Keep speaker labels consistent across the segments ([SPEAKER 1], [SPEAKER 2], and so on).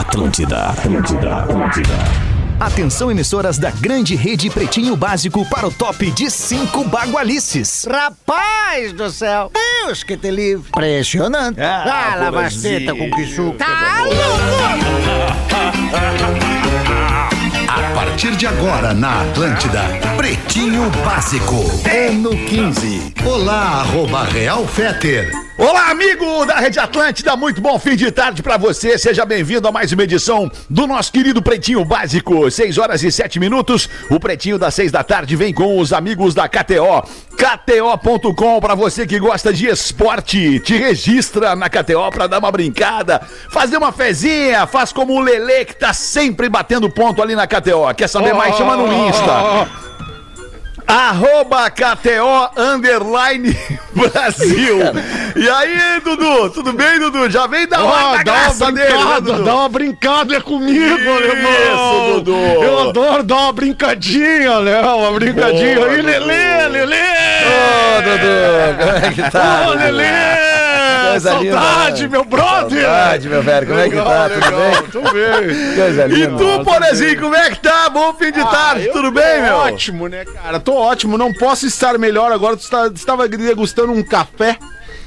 [SPEAKER 1] Atlântida, Atlântida, Atlântida. Atenção, emissoras da grande rede Pretinho Básico para o top de cinco bagualices.
[SPEAKER 2] Rapaz do céu! Deus que te livre! Impressionante!
[SPEAKER 3] Ah,
[SPEAKER 2] Ah, lavasteta com que suco! Tá
[SPEAKER 4] A partir de agora na Atlântida, Pretinho Básico, ano 15. Olá, arroba Real Feter.
[SPEAKER 3] Olá, amigo da Rede Atlântida, muito bom fim de tarde pra você. Seja bem-vindo a mais uma edição do nosso querido Pretinho Básico. 6 horas e 7 minutos. O Pretinho das 6 da tarde vem com os amigos da KTO. KTO.com pra você que gosta de esporte. Te registra na KTO pra dar uma brincada, fazer uma fezinha, faz como o Lele que tá sempre batendo ponto ali na KTO. Quer saber mais? Chama no Insta. Arroba KTO Underline Brasil. E aí, Dudu? Tudo bem, Dudu? Já vem uma da
[SPEAKER 5] dá uma
[SPEAKER 3] graça dele, né,
[SPEAKER 5] brincada,
[SPEAKER 3] Dudu?
[SPEAKER 5] dá uma brincada comigo,
[SPEAKER 3] Isso,
[SPEAKER 5] alemão.
[SPEAKER 3] Dudu.
[SPEAKER 5] Eu adoro dar uma brincadinha, né? Uma brincadinha.
[SPEAKER 3] Boa,
[SPEAKER 5] aí. Lelê, Lelê.
[SPEAKER 6] Ô, Dudu, como é que tá?
[SPEAKER 5] Ô,
[SPEAKER 6] Dudu?
[SPEAKER 5] Lelê.
[SPEAKER 6] Coisa
[SPEAKER 5] Saudade,
[SPEAKER 6] linda.
[SPEAKER 5] meu brother.
[SPEAKER 6] Saudade, meu velho, como é que tá? Tudo bem?
[SPEAKER 5] Tudo bem.
[SPEAKER 6] Coisa
[SPEAKER 3] E
[SPEAKER 6] linda.
[SPEAKER 3] tu, Porazinho, como é que tá? Bom fim de tarde,
[SPEAKER 5] Ah, eu
[SPEAKER 3] tudo bem, meu?
[SPEAKER 5] Ótimo, né, cara? Tô ótimo, não posso estar melhor agora. Tu estava degustando um café.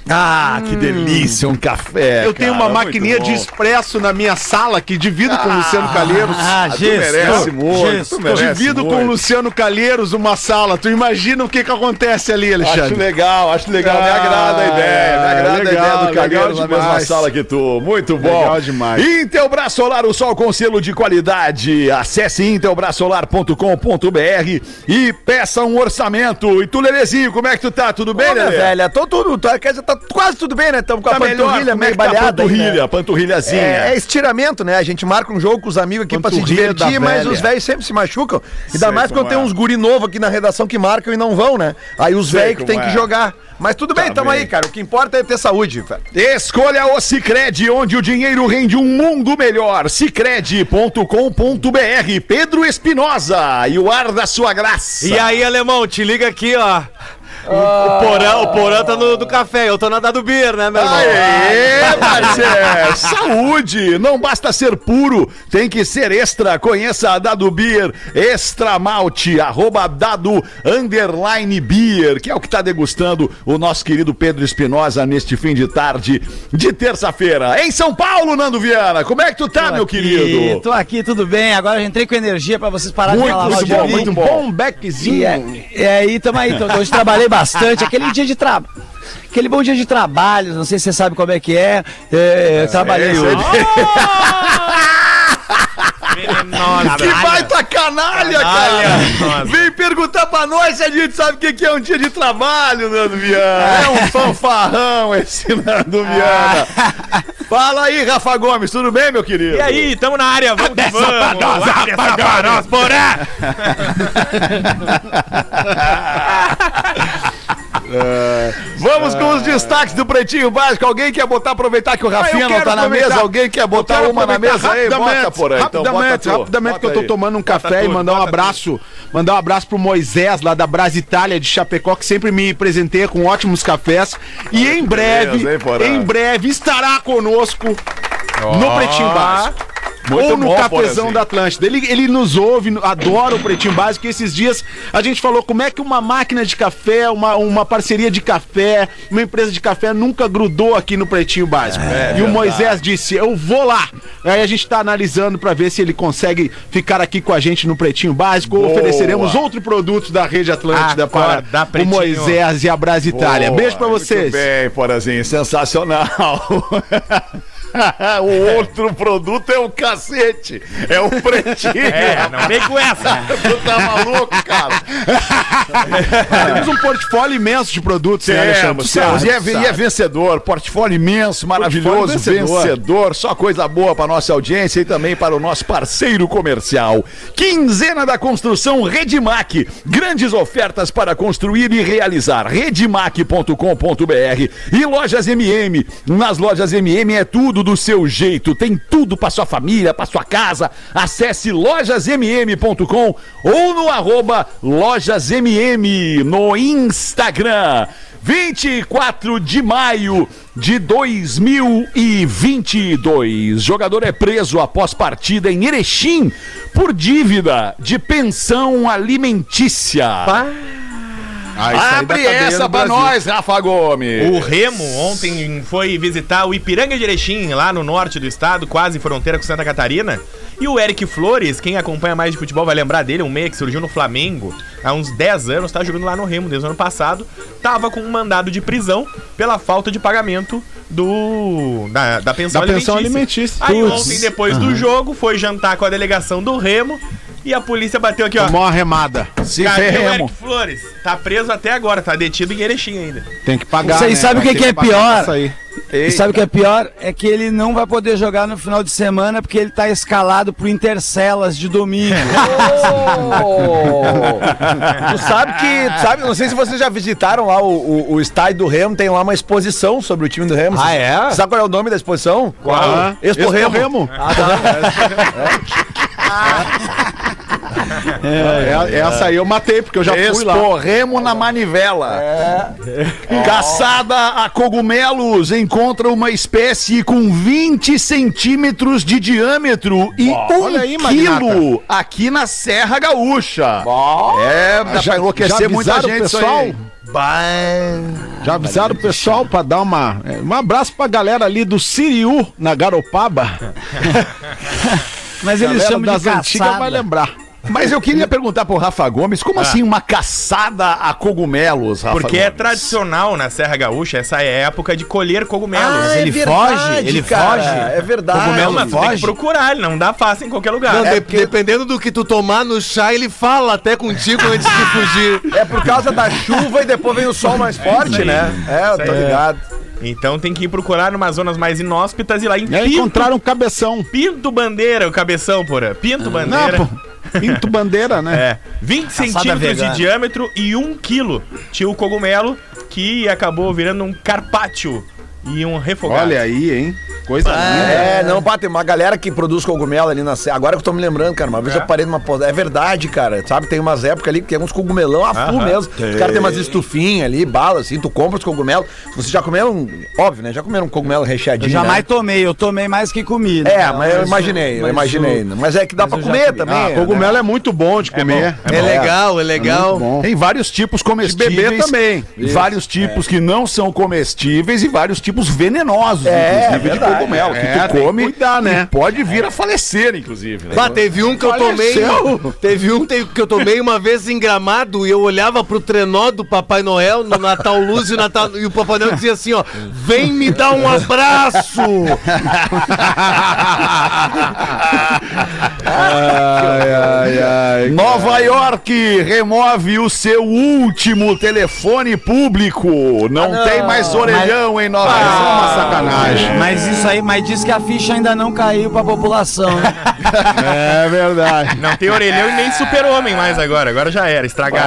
[SPEAKER 3] Ah, que delícia, um café.
[SPEAKER 5] eu tenho
[SPEAKER 3] cara,
[SPEAKER 5] uma
[SPEAKER 3] muito
[SPEAKER 5] maquininha de expresso na minha sala que divido com o Luciano Calheiros.
[SPEAKER 3] Ah, tu merece muito, tu merece
[SPEAKER 5] Divido com o
[SPEAKER 3] muito.
[SPEAKER 5] Luciano Calheiros uma sala. Tu imagina o que que acontece ali,
[SPEAKER 3] Acho
[SPEAKER 5] Alexandre?
[SPEAKER 3] legal, acho legal. me
[SPEAKER 5] Ah,
[SPEAKER 3] agrada a ideia. Me agrada a
[SPEAKER 5] legal,
[SPEAKER 3] ideia do
[SPEAKER 5] legal
[SPEAKER 3] Calheiros na mesma
[SPEAKER 5] demais.
[SPEAKER 3] sala que tu. Muito bom.
[SPEAKER 5] Legal demais.
[SPEAKER 3] Intelbras Solar, o sol com selo de qualidade. Acesse intelbrasolar.com.br e peça um orçamento. E tu, Lelezinho, como é que tu tá? Tudo bem,
[SPEAKER 6] minha
[SPEAKER 3] Lelê?
[SPEAKER 6] velha, tô tudo, quer dizer, tá quase tudo bem, né? Estamos com a
[SPEAKER 3] Tá
[SPEAKER 6] panturrilha
[SPEAKER 3] é
[SPEAKER 6] meio
[SPEAKER 3] tá a
[SPEAKER 6] balhada. aí,
[SPEAKER 3] panturrilha,
[SPEAKER 6] né?
[SPEAKER 3] panturrilhazinha.
[SPEAKER 6] É, é estiramento, né? A gente marca um jogo com os amigos aqui pra se
[SPEAKER 5] Panturrilha
[SPEAKER 6] divertir, mas os velhos sempre se machucam. Ainda
[SPEAKER 3] Sei
[SPEAKER 6] mais quando
[SPEAKER 3] como
[SPEAKER 6] tem
[SPEAKER 3] é.
[SPEAKER 6] uns guri novo aqui na redação que marcam e não vão, né? Aí os velhos que tem
[SPEAKER 3] é.
[SPEAKER 6] que jogar. Mas tudo bem,
[SPEAKER 3] Tá
[SPEAKER 6] tamo
[SPEAKER 3] bem.
[SPEAKER 6] aí, cara. O que importa é ter saúde.
[SPEAKER 3] Escolha o Cicred, onde o dinheiro rende um mundo melhor. Cicred.com.br. Pedro Espinosa e o ar da sua graça.
[SPEAKER 7] E aí, alemão, te liga aqui, ó. O, o porão, o porão tá no do café, eu tô na da do beer, né, meu irmão?
[SPEAKER 3] Aê, parceiro! Saúde! Não basta ser puro, tem que ser extra. Conheça a Dado Beer Extra Malte, arroba Dado Underline Beer, que é o que tá degustando o nosso querido Pedro Espinosa neste fim de tarde de terça-feira. Em São Paulo, Nando Viana, como é que tu tá, meu querido?
[SPEAKER 2] Tô aqui, tudo bem. Agora eu entrei com energia pra vocês pararem
[SPEAKER 3] Muito,
[SPEAKER 2] de falar mal
[SPEAKER 3] muito
[SPEAKER 2] de
[SPEAKER 3] bom,
[SPEAKER 2] mim.
[SPEAKER 3] muito bom.
[SPEAKER 5] Bom beckzinho.
[SPEAKER 2] E, é, e aí, tamo aí. Então, hoje trabalhei bastante. Aquele dia de trabalho. Aquele bom dia de trabalho, não sei se você sabe como é que é. É, eu trabalhei
[SPEAKER 3] isso
[SPEAKER 2] hoje.
[SPEAKER 3] Que baita canalha, cara! Vem perguntar pra nós se a gente sabe o que é um dia de trabalho, Nando Viana. É um fanfarrão esse Nando Viana. Fala aí, Rafa Gomes, tudo bem, meu querido?
[SPEAKER 7] E aí, tamo na área, vamos que vamos. Pra nós, porã!
[SPEAKER 3] Vamos com os destaques do Pretinho Básico. Alguém quer botar, aproveitar que o Rafinha
[SPEAKER 5] eu
[SPEAKER 3] não tá na mesa? Alguém quer botar uma na mesa aí? Bota,
[SPEAKER 5] rapidamente,
[SPEAKER 3] por aí. Então, bota
[SPEAKER 5] rapidamente,
[SPEAKER 3] tu.
[SPEAKER 5] rapidamente
[SPEAKER 3] Bota
[SPEAKER 5] que eu tô
[SPEAKER 3] aí.
[SPEAKER 5] tomando um café
[SPEAKER 7] tudo,
[SPEAKER 5] e mandar um
[SPEAKER 7] bota
[SPEAKER 5] abraço, mandar um abraço pro Moisés lá da Brasitália de Chapecó que sempre me presenteia com ótimos cafés e em breve,
[SPEAKER 3] beleza, hein,
[SPEAKER 5] em breve estará conosco no Pretinho Básico.
[SPEAKER 3] Muito
[SPEAKER 5] ou no cafezão
[SPEAKER 3] Porazinho.
[SPEAKER 5] da Atlântida. Ele, ele nos ouve, adora o Pretinho Básico. E esses dias a gente falou como é que uma máquina de café, uma, uma parceria de café, uma empresa de café nunca grudou aqui no Pretinho Básico. e o Moisés disse: Eu vou lá. Aí a gente tá analisando pra ver se ele consegue ficar aqui com a gente no Pretinho Básico ou
[SPEAKER 3] Boa.
[SPEAKER 5] ofereceremos outro produto da Rede Atlântida
[SPEAKER 7] Acorda,
[SPEAKER 5] para o. Moisés e a Brasitália.
[SPEAKER 3] Boa,
[SPEAKER 5] Beijo pra vocês.
[SPEAKER 3] Muito bem, Porazinho, sensacional. o outro produto é o cacete, é o pretinho.
[SPEAKER 7] É, não vem com essa.
[SPEAKER 3] Tu tá maluco, cara?
[SPEAKER 5] Temos um portfólio imenso de produtos, né, Alexandre?
[SPEAKER 3] Temos, temos.
[SPEAKER 5] sabe,
[SPEAKER 3] E é, e é vencedor, portfólio imenso, maravilhoso,
[SPEAKER 5] Portfólio
[SPEAKER 3] vencedor.
[SPEAKER 5] vencedor.
[SPEAKER 3] Só coisa boa para nossa audiência e também para o nosso parceiro comercial. Quinzena da construção Redmac. Grandes ofertas para construir e realizar. Redmac.com.br e lojas MM. Nas lojas MM é tudo do seu jeito. Tem tudo para sua família, para sua casa. Acesse lojasmm.com ou no arroba lojasmm no Instagram. 24 de maio de 2022. Jogador é preso após partida em Erechim por dívida de pensão alimentícia.
[SPEAKER 5] Isso aí dá
[SPEAKER 3] Abre essa pra
[SPEAKER 5] Brasil.
[SPEAKER 3] nós, Rafa Gomes.
[SPEAKER 7] O Remo ontem foi visitar o Ipiranga de Erechim, lá no norte do estado, quase fronteira com Santa Catarina. E o Eric Flores, quem acompanha mais de futebol vai lembrar dele, um meia que surgiu no Flamengo há uns 10 anos, tá jogando lá no Remo desde o ano passado, tava com um mandado de prisão pela falta de pagamento do da, da pensão
[SPEAKER 5] Da pensão alimentícia.
[SPEAKER 7] Aí
[SPEAKER 5] Putz.
[SPEAKER 7] ontem, depois do jogo, foi jantar com a delegação do Remo e a polícia bateu aqui, ó.
[SPEAKER 5] Tomou uma remada.
[SPEAKER 3] Se
[SPEAKER 7] Cadê o
[SPEAKER 3] ferremo.
[SPEAKER 7] Eric Flores? Tá preso até agora, tá detido em Erechim ainda.
[SPEAKER 5] Tem que pagar.
[SPEAKER 2] Você
[SPEAKER 5] né?
[SPEAKER 2] sabe o que que é pior? E sabe o que é pior? É que ele não vai poder jogar no final de semana porque ele tá escalado pro Intercelas de domingo.
[SPEAKER 6] tu sabe que. Tu sabe, não sei se vocês já visitaram lá o, o, o estádio do Remo, tem lá uma exposição sobre o time do Remo.
[SPEAKER 7] Ah, é?
[SPEAKER 6] Sabe qual é o nome da exposição?
[SPEAKER 5] Ah,
[SPEAKER 6] Expo Remo.
[SPEAKER 5] Remo. É, essa aí eu matei, porque eu já fui lá.
[SPEAKER 3] Esporremo na manivela. Caçada a cogumelos encontra uma espécie com 20 centímetros de diâmetro e um
[SPEAKER 5] olha aí,
[SPEAKER 3] quilo aqui na Serra Gaúcha. É, dá pra enlouquecer muita gente
[SPEAKER 5] pessoal?
[SPEAKER 3] aí.
[SPEAKER 5] Já avisaram o pessoal pra dar uma. é, Um abraço pra galera ali do Siriu, na Garopaba.
[SPEAKER 2] Mas eles
[SPEAKER 5] Galera
[SPEAKER 2] chamam
[SPEAKER 5] das
[SPEAKER 2] de
[SPEAKER 5] antigas vai
[SPEAKER 2] caçada.
[SPEAKER 5] lembrar.
[SPEAKER 3] Mas eu queria perguntar pro Rafa Gomes,
[SPEAKER 5] Ah.
[SPEAKER 3] como assim uma caçada a cogumelos, Rafa
[SPEAKER 7] Porque é
[SPEAKER 3] Gomes?
[SPEAKER 7] tradicional na Serra Gaúcha essa é a época de colher cogumelos.
[SPEAKER 6] Ah, é
[SPEAKER 2] ele
[SPEAKER 6] verdade,
[SPEAKER 2] foge, ele
[SPEAKER 6] cara,
[SPEAKER 2] foge.
[SPEAKER 6] É verdade.
[SPEAKER 7] Cogumelo, mas tu tem que
[SPEAKER 2] foge.
[SPEAKER 7] procurar, ele não dá fácil em qualquer lugar.
[SPEAKER 8] Não,
[SPEAKER 7] É,
[SPEAKER 8] de- Dependendo do que tu tomar no chá, ele fala até contigo antes de fugir.
[SPEAKER 6] É por causa da chuva e depois vem o sol mais forte,
[SPEAKER 7] aí.
[SPEAKER 6] né? É, eu tô ligado.
[SPEAKER 7] Então tem que ir procurar numas zonas mais inóspitas e lá em
[SPEAKER 5] E
[SPEAKER 7] Pinto,
[SPEAKER 5] encontraram um cabeção.
[SPEAKER 7] Pinto Bandeira, o cabeção, porra. Pinto Bandeira.
[SPEAKER 5] Não, pô. Pinto bandeira, né?
[SPEAKER 7] É, 20 centímetros
[SPEAKER 2] vegana.
[SPEAKER 7] de diâmetro e 1 quilo. Tinha o cogumelo que acabou virando um carpaccio e um refogado.
[SPEAKER 5] Olha aí, hein? Coisa linda.
[SPEAKER 6] É, não, pá, tem uma galera que produz cogumelo ali na serra. Agora que eu tô me lembrando, cara, uma vez eu parei numa. É verdade, cara. Sabe, tem umas épocas ali que tem uns cogumelão a full
[SPEAKER 7] Aham.
[SPEAKER 6] mesmo. Os caras têm umas estufinhas ali, bala, assim, tu compra os cogumelos. Vocês já comeram, óbvio, né? Já comeram um cogumelo recheadinho.
[SPEAKER 2] Eu jamais
[SPEAKER 6] né?
[SPEAKER 2] tomei, eu tomei mais que comi. né?
[SPEAKER 6] É, mas eu imaginei, eu imaginei. Mas é que dá pra
[SPEAKER 2] eu já
[SPEAKER 6] comer
[SPEAKER 2] comi.
[SPEAKER 6] também.
[SPEAKER 5] Ah, cogumelo é muito bom de comer.
[SPEAKER 8] É legal, é legal.
[SPEAKER 5] Bom.
[SPEAKER 3] Tem vários tipos comestíveis.
[SPEAKER 5] De beber também.
[SPEAKER 3] Vários tipos que não são comestíveis e vários tipos venenosos,
[SPEAKER 6] É,
[SPEAKER 3] inclusive, de
[SPEAKER 6] verdade.
[SPEAKER 3] Cogumelo.
[SPEAKER 5] É,
[SPEAKER 3] que tu
[SPEAKER 5] que
[SPEAKER 3] come
[SPEAKER 5] cuidar, né?
[SPEAKER 3] e pode vir a falecer, inclusive. né?
[SPEAKER 8] Bah, teve um que eu tomei.
[SPEAKER 5] Faleceu.
[SPEAKER 8] Teve um que eu tomei uma vez em gramado e eu olhava pro trenó do Papai Noel no Natal Luz e o, Natal, e o Papai Noel dizia assim: ó, vem me dar um abraço!
[SPEAKER 5] Ai, ai, ai.
[SPEAKER 3] Nova York remove o seu último telefone público. Não, tem mais orelhão em Nova
[SPEAKER 5] Ah,
[SPEAKER 3] York.
[SPEAKER 5] uma sacanagem.
[SPEAKER 2] Mas isso aí, mas diz que a ficha ainda não caiu pra população. né?
[SPEAKER 5] É verdade.
[SPEAKER 7] Não tem orelhão e nem super-homem mais agora. Agora já era. Estragaram.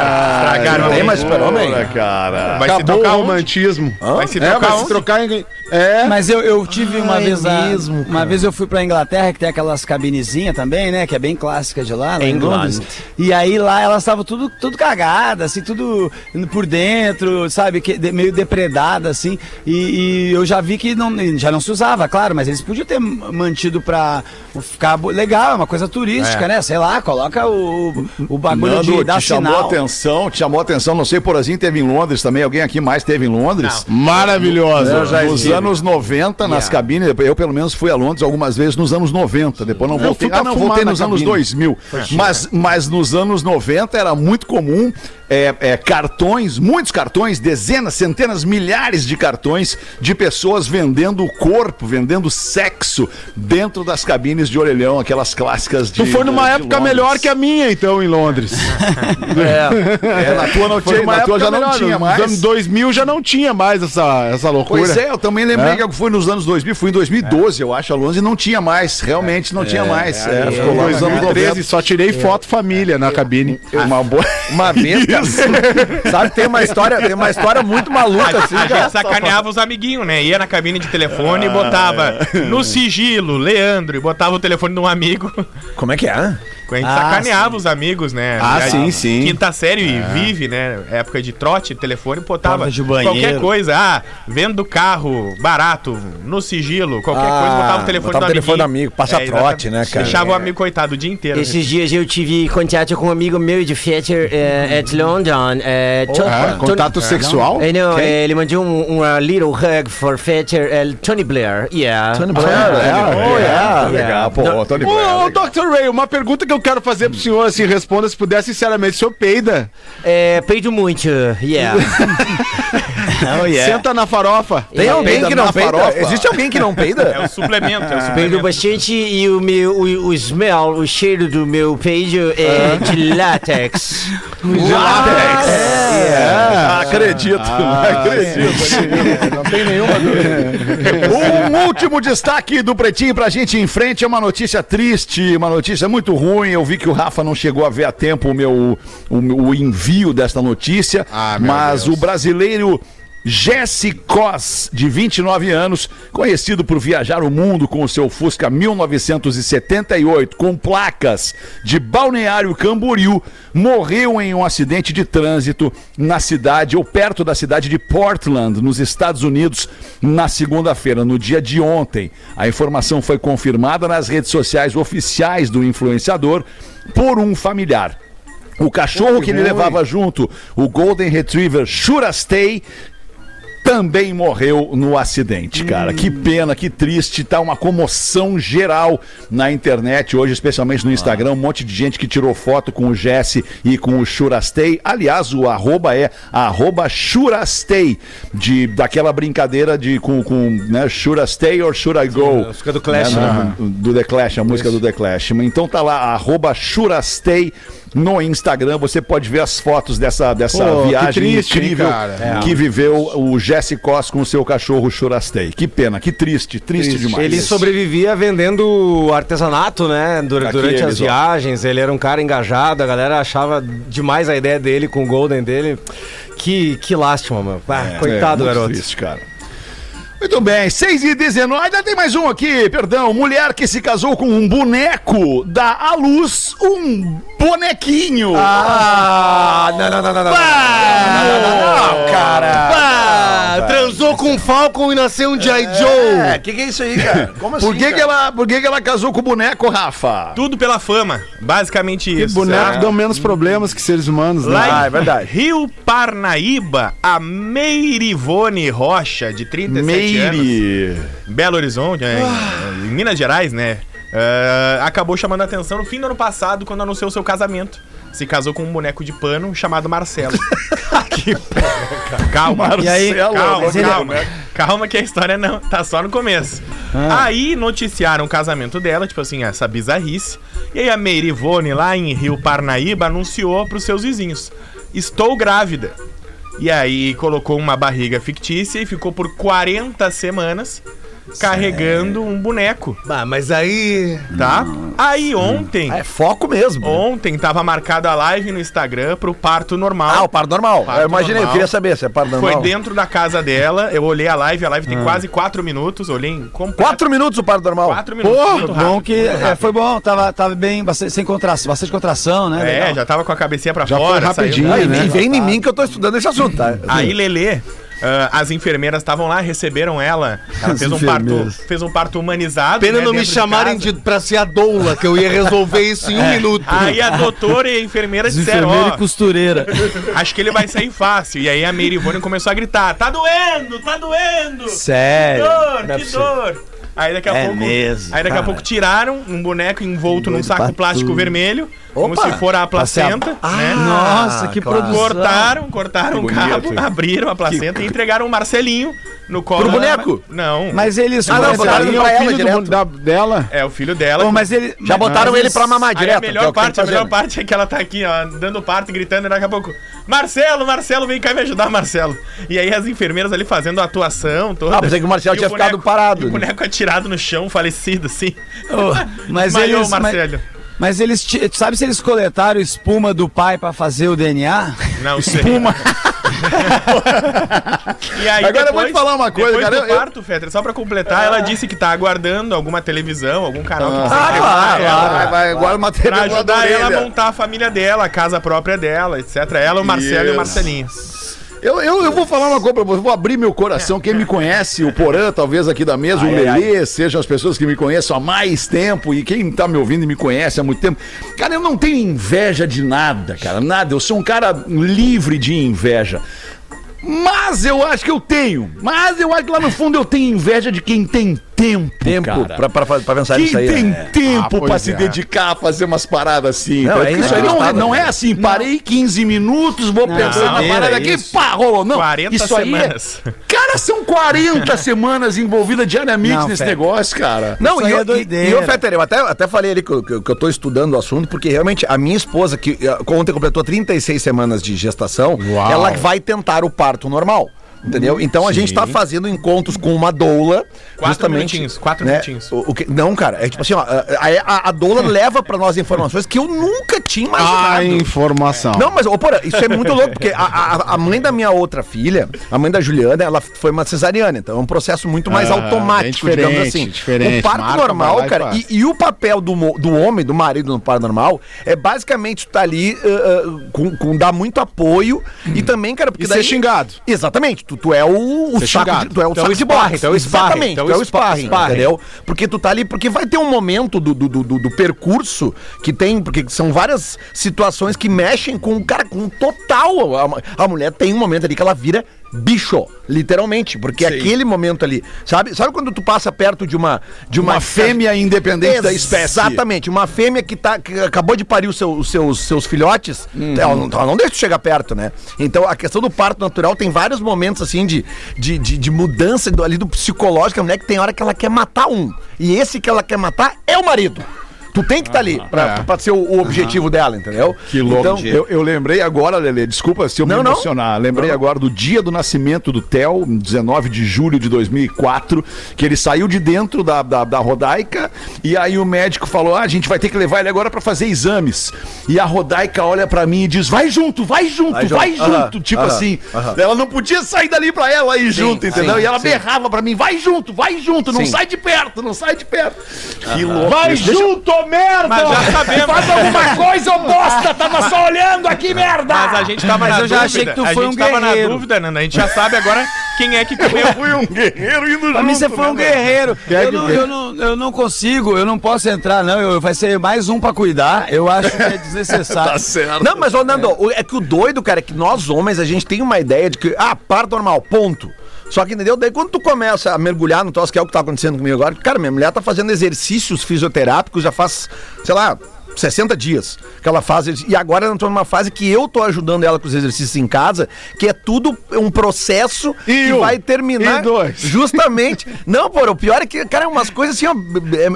[SPEAKER 7] estragaram.
[SPEAKER 6] não tem mais super-homem?
[SPEAKER 3] Cara.
[SPEAKER 7] Vai se
[SPEAKER 5] o
[SPEAKER 7] trocar onde?
[SPEAKER 5] romantismo.
[SPEAKER 7] Vai se
[SPEAKER 5] É,
[SPEAKER 7] trocar
[SPEAKER 5] vai se trocar em. É.
[SPEAKER 2] Mas eu, eu tive uma
[SPEAKER 6] Ah, é
[SPEAKER 2] vez a-
[SPEAKER 6] mesmo,
[SPEAKER 2] uma vez eu fui pra Inglaterra que tem aquelas cabinezinhas também, né, que é bem clássica de lá, lá em. Londres. E aí lá elas estavam tudo tudo cagadas, assim, tudo por dentro, sabe, que de- meio depredada assim. E, e eu já vi que não, já não se usava, claro, mas eles podiam ter mantido pra ficar legal, é uma coisa turística, né? Sei lá, coloca o, o bagulho
[SPEAKER 3] Nando,
[SPEAKER 2] de dar
[SPEAKER 3] te chamou
[SPEAKER 2] sinal.
[SPEAKER 3] atenção, te chamou atenção, não sei, Porazinho teve em Londres também, alguém aqui mais teve em Londres?
[SPEAKER 5] Maravilhosa.
[SPEAKER 3] Nos anos 90, nas cabines, eu pelo menos fui a Londres algumas vezes nos anos 90, depois não voltei. Ah, não, voltei nos anos
[SPEAKER 5] cabine.
[SPEAKER 3] 2000. Mas, mas nos anos 90 era muito comum é, é, cartões, muitos cartões, dezenas, centenas, milhares de cartões de pessoas vendendo o corpo, vendendo sexo dentro das cabines de orelhão, aquelas clássicas de
[SPEAKER 5] Tu foi numa
[SPEAKER 3] de
[SPEAKER 5] época
[SPEAKER 3] Londres.
[SPEAKER 5] melhor que a minha, então, em Londres.
[SPEAKER 3] É, na tua não
[SPEAKER 5] Foi
[SPEAKER 3] tinha, na tua
[SPEAKER 5] época
[SPEAKER 3] já não
[SPEAKER 5] melhor.
[SPEAKER 3] tinha
[SPEAKER 5] Nos
[SPEAKER 3] mais.
[SPEAKER 5] anos 2000 já não tinha mais essa, essa loucura.
[SPEAKER 3] Pois é, eu também lembrei
[SPEAKER 5] É.
[SPEAKER 3] que eu fui nos anos 2000, fui em 2012, eu acho, a Londres, e não tinha mais, realmente não tinha mais. É,
[SPEAKER 5] Em
[SPEAKER 3] ficou lá nos anos
[SPEAKER 5] 2013
[SPEAKER 3] 90.
[SPEAKER 5] só tirei foto família na cabine.
[SPEAKER 3] Uma boa.
[SPEAKER 6] Uma vez, sabe, tem uma história, tem uma história muito maluca, assim,
[SPEAKER 7] A
[SPEAKER 6] cara.
[SPEAKER 7] gente sacaneava os amiguinhos, né? Ia na cabine de telefone e botava no sigilo, Leandro, e botava o telefone de um amigo.
[SPEAKER 6] Como é que é?
[SPEAKER 7] A gente
[SPEAKER 2] Ah,
[SPEAKER 7] sacaneava os amigos, né?
[SPEAKER 5] Ah,
[SPEAKER 7] aí,
[SPEAKER 5] sim, sim.
[SPEAKER 7] Quinta série e vive, né? Época de trote, telefone, botava
[SPEAKER 2] de banheiro.
[SPEAKER 7] qualquer coisa. Ah, vendo carro barato, no sigilo, qualquer
[SPEAKER 6] Ah,
[SPEAKER 7] coisa, botava o telefone
[SPEAKER 6] botava
[SPEAKER 7] do
[SPEAKER 6] o telefone do amigo, passa trote, né, cara?
[SPEAKER 7] Deixava o
[SPEAKER 6] É.
[SPEAKER 7] amigo coitado o dia inteiro. né?
[SPEAKER 9] Esses dias eu tive contato com um amigo meu de Fetcher eh, at London. eh, to-
[SPEAKER 5] Ah,
[SPEAKER 9] Tony-
[SPEAKER 5] contato sexual?
[SPEAKER 9] Eh, não, eh, ele mandou um, um uh, little hug for Fetcher, eh, Tony Blair. Yeah.
[SPEAKER 6] Tony Blair,
[SPEAKER 5] é,
[SPEAKER 6] oh,
[SPEAKER 9] yeah.
[SPEAKER 6] Legal, pô. Tony Blair.
[SPEAKER 5] Ô, ô, Dr. Ray, uma pergunta que eu quero fazer pro senhor, assim, responda se puder sinceramente. O senhor peida?
[SPEAKER 9] Eh, peido muito, yeah.
[SPEAKER 2] Oh, yeah.
[SPEAKER 5] Senta na farofa.
[SPEAKER 6] Tem alguém
[SPEAKER 5] Peida
[SPEAKER 6] que não
[SPEAKER 5] na
[SPEAKER 6] peida?
[SPEAKER 5] farofa?
[SPEAKER 6] Existe alguém que não peida?
[SPEAKER 7] É o suplemento, é o
[SPEAKER 9] Peido
[SPEAKER 7] suplemento.
[SPEAKER 9] bastante e o meu, o, o smell, o cheiro do meu peido é de látex.
[SPEAKER 6] Látex. É. Acredito, acredito. Não tem nenhuma dúvida.
[SPEAKER 3] Um último destaque do Pretinho pra gente em frente é uma notícia triste, uma notícia muito ruim. Eu vi que o Rafa não chegou a ver a tempo o meu o, o envio desta notícia,
[SPEAKER 5] Ah,
[SPEAKER 3] mas
[SPEAKER 5] Deus.
[SPEAKER 3] o brasileiro Jesse Cos, de 29 anos, conhecido por viajar o mundo com o seu Fusca 1978 com placas de Balneário Camboriú, morreu em um acidente de trânsito na cidade ou perto da cidade de Portland, nos Estados Unidos, na segunda-feira, no dia de ontem. A informação foi confirmada nas redes sociais oficiais do influenciador por um familiar. O cachorro que ele levava junto, o Golden Retriever Shurastay, também morreu no acidente, cara. Que pena, que triste. Tá uma comoção geral na internet hoje, especialmente no Instagram. Um monte de gente que tirou foto com o Jesse e com o Shurastei. Aliás, o arroba é arroba Shurastei, de, daquela brincadeira de com, com né, Shurastei or Should I Go?
[SPEAKER 8] música do Clash,
[SPEAKER 3] Né, no- do The Clash, a música do The Clash. Então tá lá, arroba Shurastei no Instagram. Você pode ver as fotos dessa, dessa
[SPEAKER 5] Pô, que
[SPEAKER 3] viagem
[SPEAKER 5] triste, hein,
[SPEAKER 3] incrível
[SPEAKER 5] cara?
[SPEAKER 3] que viveu o Jesse Cos com o seu cachorro Churastei. Que pena, que triste, triste, demais.
[SPEAKER 10] Ele sobrevivia vendendo artesanato, né? dur-
[SPEAKER 3] Aqui
[SPEAKER 10] durante
[SPEAKER 3] eles,
[SPEAKER 10] as
[SPEAKER 3] ó.
[SPEAKER 10] viagens. Ele era um cara engajado, a galera achava demais a ideia dele com o Golden dele. Que, que lástima, mano. Ah, coitado,
[SPEAKER 3] É, muito
[SPEAKER 10] garoto.
[SPEAKER 3] Triste, cara. Muito bem, 6 e 19 ainda tem mais um aqui, perdão. Mulher que se casou com um boneco dá à luz um bonequinho.
[SPEAKER 6] Ah, não, não, não, não, não. Não, cara.
[SPEAKER 8] Transou com um Falcon e nasceu um G.I. Joe.
[SPEAKER 6] É, que que é isso aí, cara? Como assim,
[SPEAKER 3] Por que, que, ela, por que, que ela casou com o boneco, Rafa?
[SPEAKER 7] Tudo pela fama. Basicamente isso.
[SPEAKER 5] bonecos
[SPEAKER 7] certo?
[SPEAKER 5] dão menos problemas que seres humanos, né?
[SPEAKER 7] Lá
[SPEAKER 6] Ah, é verdade.
[SPEAKER 7] Rio Parnaíba, a Meirivone Rocha, de 37
[SPEAKER 3] Meire.
[SPEAKER 7] Belo Horizonte, é, em, em Minas Gerais, né? é, acabou chamando a atenção no fim do ano passado, quando anunciou seu casamento. Se casou com um boneco de pano chamado Marcelo. que porra, Calma.
[SPEAKER 3] Marcelo,
[SPEAKER 2] E aí,
[SPEAKER 7] calma,
[SPEAKER 2] mas ele-
[SPEAKER 7] calma. Calma que a história não tá só no começo. Aí noticiaram o casamento dela, tipo assim, essa bizarrice. E aí a Meire Ivone, lá em Rio Parnaíba, anunciou pros seus vizinhos: Estou grávida. E aí colocou uma barriga fictícia e ficou por 40 semanas carregando um boneco,
[SPEAKER 8] Bah, mas aí.
[SPEAKER 7] tá? Aí ontem,
[SPEAKER 6] É foco mesmo.
[SPEAKER 7] ontem tava marcada a live no Instagram pro parto normal.
[SPEAKER 6] Ah, o par normal.
[SPEAKER 7] Parto
[SPEAKER 6] eu imaginei, eu
[SPEAKER 7] normal.
[SPEAKER 6] queria saber se é par normal.
[SPEAKER 7] Foi dentro da casa dela, eu olhei a live, a live tem quase 4 minutos, olhei em completo.
[SPEAKER 6] Quatro minutos o par normal.
[SPEAKER 7] 4 minutos.
[SPEAKER 2] Pô,
[SPEAKER 7] muito
[SPEAKER 2] bom
[SPEAKER 7] rápido,
[SPEAKER 2] que
[SPEAKER 7] muito
[SPEAKER 2] é,
[SPEAKER 7] rápido.
[SPEAKER 2] foi bom, tava, tava bem, bastante, sem contração, bastante contração, né?
[SPEAKER 7] É,
[SPEAKER 2] Legal.
[SPEAKER 7] já tava com a cabecinha pra
[SPEAKER 5] Já foi
[SPEAKER 7] fora.
[SPEAKER 5] rapidinho,
[SPEAKER 7] saiu-
[SPEAKER 5] né?
[SPEAKER 6] e vem em mim que eu tô estudando esse assunto, tá?
[SPEAKER 7] Aí, Lelê, ah, as enfermeiras estavam lá, receberam ela. Ela fez um, parto, fez um parto humanizado.
[SPEAKER 8] Pena
[SPEAKER 7] né,
[SPEAKER 8] não me
[SPEAKER 7] de
[SPEAKER 8] chamarem
[SPEAKER 7] casa.
[SPEAKER 8] de, pra ser a doula, que eu ia resolver isso em um minuto.
[SPEAKER 7] Aí a doutora e a enfermeira
[SPEAKER 2] As
[SPEAKER 7] disseram, ó,
[SPEAKER 2] e costureira.
[SPEAKER 7] acho que ele vai sair fácil. E aí a Meire Ivone começou a gritar, tá doendo, tá doendo.
[SPEAKER 2] Sério.
[SPEAKER 7] dor,
[SPEAKER 2] Não é
[SPEAKER 7] que dor. Aí daqui a
[SPEAKER 2] É
[SPEAKER 7] pouco.
[SPEAKER 2] mesmo,
[SPEAKER 7] aí daqui a
[SPEAKER 2] cara.
[SPEAKER 7] pouco tiraram um boneco envolto num saco plástico
[SPEAKER 2] tudo.
[SPEAKER 7] vermelho, como
[SPEAKER 6] Opa!
[SPEAKER 7] se for a placenta, né?
[SPEAKER 2] Nossa, que
[SPEAKER 6] claro.
[SPEAKER 2] produção.
[SPEAKER 7] Cortaram, cortaram o
[SPEAKER 3] Que
[SPEAKER 7] cabo,
[SPEAKER 3] bonito.
[SPEAKER 7] abriram a placenta e entregaram o Marcelinho no colo.
[SPEAKER 6] Pro boneco?
[SPEAKER 7] Não.
[SPEAKER 2] Mas eles
[SPEAKER 6] Ah, não, botaram
[SPEAKER 5] Ele é
[SPEAKER 6] pra
[SPEAKER 5] o
[SPEAKER 6] ela
[SPEAKER 5] filho do da- dela.
[SPEAKER 7] É o filho dela.
[SPEAKER 2] Pô, mas ele.
[SPEAKER 6] Já botaram
[SPEAKER 2] mas
[SPEAKER 6] ele pra mamar
[SPEAKER 7] Aí
[SPEAKER 6] direto.
[SPEAKER 7] a
[SPEAKER 6] é
[SPEAKER 7] melhor
[SPEAKER 6] o que tem
[SPEAKER 7] parte,
[SPEAKER 6] que
[SPEAKER 7] a melhor parte é que ela tá aqui, ó, dando parto gritando, e daqui a pouco, Marcelo, Marcelo, vem cá me ajudar, Marcelo. E aí as enfermeiras ali fazendo a atuação toda.
[SPEAKER 6] Ah, pensei que o Marcelo
[SPEAKER 7] E
[SPEAKER 6] tinha ficado parado.
[SPEAKER 7] E o boneco atirado no chão, falecido, assim.
[SPEAKER 2] Ô, mas eles.
[SPEAKER 7] o Marcelo.
[SPEAKER 2] Mas, mas eles. Sabe se eles coletaram espuma do pai pra fazer o DNA?
[SPEAKER 7] Não sei. E aí,
[SPEAKER 3] Agora eu vou te falar uma coisa,
[SPEAKER 7] depois
[SPEAKER 3] cara,
[SPEAKER 7] do
[SPEAKER 3] eu-
[SPEAKER 7] parto, Fetter, só pra completar, ela disse que tá aguardando alguma televisão, algum canal que
[SPEAKER 3] Ah, claro,
[SPEAKER 7] ela
[SPEAKER 3] Vai, vai, uma TV
[SPEAKER 7] Pra ajudar ela a montar a família dela, a casa própria dela, etc. Ela, o Marcelo e
[SPEAKER 3] Isso.
[SPEAKER 7] o Marcelinho.
[SPEAKER 3] Eu, eu, eu vou falar uma coisa pra você, vou abrir meu coração. Quem me conhece, o Porã, talvez aqui da mesa, o Lelê, sejam as pessoas que me conhecem há mais tempo e quem tá me ouvindo e me conhece há muito tempo. Cara, eu não tenho inveja de nada, cara, nada. Eu sou um cara livre de inveja. Mas eu acho que eu tenho. Mas eu acho que lá no fundo eu tenho inveja de quem tem tempo,
[SPEAKER 6] Tempo
[SPEAKER 3] cara.
[SPEAKER 6] pra, pra, pra pensar
[SPEAKER 3] Quem
[SPEAKER 6] nisso aí.
[SPEAKER 3] tem
[SPEAKER 6] é.
[SPEAKER 3] tempo
[SPEAKER 5] Ah,
[SPEAKER 3] pra
[SPEAKER 5] é.
[SPEAKER 3] se dedicar a fazer umas paradas assim?
[SPEAKER 6] Não, é
[SPEAKER 3] isso aí não, é- não é
[SPEAKER 6] né?
[SPEAKER 3] assim, parei 15 minutos, vou pensar na parada aqui,
[SPEAKER 2] isso.
[SPEAKER 3] pá, rolou. Não,
[SPEAKER 7] 40
[SPEAKER 3] isso aí
[SPEAKER 7] semanas.
[SPEAKER 3] É... Cara, são 40 semanas envolvidas diariamente
[SPEAKER 2] Não,
[SPEAKER 3] nesse negócio, cara.
[SPEAKER 6] Não,
[SPEAKER 2] Isso
[SPEAKER 6] e
[SPEAKER 2] é
[SPEAKER 6] eu, e,
[SPEAKER 2] doideira.
[SPEAKER 6] e eu, Fetter, eu até, até falei ali que, eu- que, eu- que eu tô estudando o assunto, porque realmente a minha esposa, que eh, ontem completou 36 semanas de gestação,
[SPEAKER 5] Uau.
[SPEAKER 6] ela vai tentar o parto normal. Entendeu? Então a gente tá fazendo encontros com uma doula.
[SPEAKER 7] Quatro minutinhos, quatro
[SPEAKER 6] né,
[SPEAKER 7] minutinhos.
[SPEAKER 6] O, o que, não, cara, é tipo assim, ó, a, a, a doula leva pra nós informações que eu nunca tinha imaginado.
[SPEAKER 5] A informação.
[SPEAKER 6] Não, mas, ô, porra, isso é muito louco, porque a, a, a mãe da minha outra filha, a mãe da Juliana, ela foi uma cesariana, então é um processo muito mais
[SPEAKER 5] Ah,
[SPEAKER 6] automático, digamos assim.
[SPEAKER 5] diferente.
[SPEAKER 6] O parto normal, cara, e, e o papel do, do homem, do marido no parto normal, é basicamente tu tá ali ah, ah, com, com dar muito apoio e também, cara, porque
[SPEAKER 5] E ser xingado.
[SPEAKER 6] Exatamente, tu, tu é o, o
[SPEAKER 5] Ser
[SPEAKER 6] saco de, tu é o
[SPEAKER 8] Tu é o
[SPEAKER 6] saco de
[SPEAKER 8] sparring,
[SPEAKER 6] boxe.
[SPEAKER 8] tu é o sparring,
[SPEAKER 6] Exatamente,
[SPEAKER 8] é
[SPEAKER 6] tu é
[SPEAKER 8] o
[SPEAKER 6] o
[SPEAKER 8] spa-
[SPEAKER 6] sparring,
[SPEAKER 8] sparring.
[SPEAKER 6] entendeu? Porque tu tá ali, porque vai ter um momento do, do, do, do- percurso que tem, porque são várias situações que mexem com o cara, com total. A, a mulher tem um momento ali que ela vira bicho, literalmente, porque aquele momento ali, sabe? Sabe quando tu passa perto de uma de uma,
[SPEAKER 3] Uma fêmea independente da espécie.
[SPEAKER 6] Exatamente, uma fêmea que, tá, que acabou de parir os, seu- os seus, seus filhotes,
[SPEAKER 3] Uhum.
[SPEAKER 6] ela, não, ela não deixa tu chegar perto, né? Então a questão do parto natural tem vários momentos assim de, de, de, de mudança do, ali do psicológico. A mulher que tem hora que ela quer matar um. E esse que ela quer matar é o marido. Tu tem que estar ali pra,
[SPEAKER 5] é.
[SPEAKER 6] pra ser o, o objetivo dela, entendeu?
[SPEAKER 3] Que louco.
[SPEAKER 6] Então,
[SPEAKER 3] eu, eu lembrei agora, Lelê, desculpa se eu
[SPEAKER 6] Não,
[SPEAKER 3] me
[SPEAKER 6] não.
[SPEAKER 3] emocionar. Lembrei agora do dia do nascimento do Theo, 19 de julho de 2004, que ele saiu de dentro da, da, da Rodaica e aí o médico falou: ah, a gente vai ter que levar ele agora pra fazer exames. E a Rodaica olha pra mim e diz: vai junto, vai junto,
[SPEAKER 6] Vai
[SPEAKER 3] vai
[SPEAKER 6] junto.
[SPEAKER 3] junto.
[SPEAKER 6] Aham,
[SPEAKER 3] tipo
[SPEAKER 6] aham,
[SPEAKER 3] assim,
[SPEAKER 6] aham.
[SPEAKER 3] ela não podia sair dali pra ela ir junto, entendeu?
[SPEAKER 6] sim,
[SPEAKER 3] e ela
[SPEAKER 6] sim.
[SPEAKER 3] berrava pra mim: vai junto, vai junto, não
[SPEAKER 6] Sim.
[SPEAKER 3] sai de perto, não sai de perto. Que louco.
[SPEAKER 5] Vai.
[SPEAKER 3] Deixa-
[SPEAKER 5] junto, merda!
[SPEAKER 7] Mas já sabemos.
[SPEAKER 3] Faz alguma coisa, ô bosta! Tava só olhando aqui, merda!
[SPEAKER 7] Mas a gente tava
[SPEAKER 2] Mas
[SPEAKER 7] na
[SPEAKER 2] eu já
[SPEAKER 7] dúvida.
[SPEAKER 2] achei que tu
[SPEAKER 7] a
[SPEAKER 2] foi
[SPEAKER 7] gente
[SPEAKER 2] um
[SPEAKER 7] tava na
[SPEAKER 2] guerreiro.
[SPEAKER 7] dúvida, Nanda. A gente já sabe agora quem é que comeu.
[SPEAKER 3] Eu fui um guerreiro indo
[SPEAKER 2] Pra mim você foi um
[SPEAKER 3] né,
[SPEAKER 2] guerreiro.
[SPEAKER 5] Quer
[SPEAKER 2] Eu não, eu, não, eu não consigo, eu não posso entrar, não. Eu, vai ser mais um pra cuidar. Eu acho que é desnecessário.
[SPEAKER 3] Tá certo.
[SPEAKER 6] Não, mas, ô, Nando, o- é que o doido, cara, é que nós homens, a gente tem uma ideia de que, ah, parto normal, ponto. Só que, entendeu? Daí quando tu começa a mergulhar no troço, que é o que tá acontecendo comigo agora, cara, minha mulher tá fazendo exercícios fisioterápicos já faz, sei lá, 60 dias que ela faz. E agora ela entrou numa fase que eu tô ajudando ela com os exercícios em casa, que é tudo um processo
[SPEAKER 5] E
[SPEAKER 6] que
[SPEAKER 5] um,
[SPEAKER 6] vai terminar.
[SPEAKER 5] e dois.
[SPEAKER 6] Justamente. Não, pô, o pior é que, cara, é umas coisas assim, ó.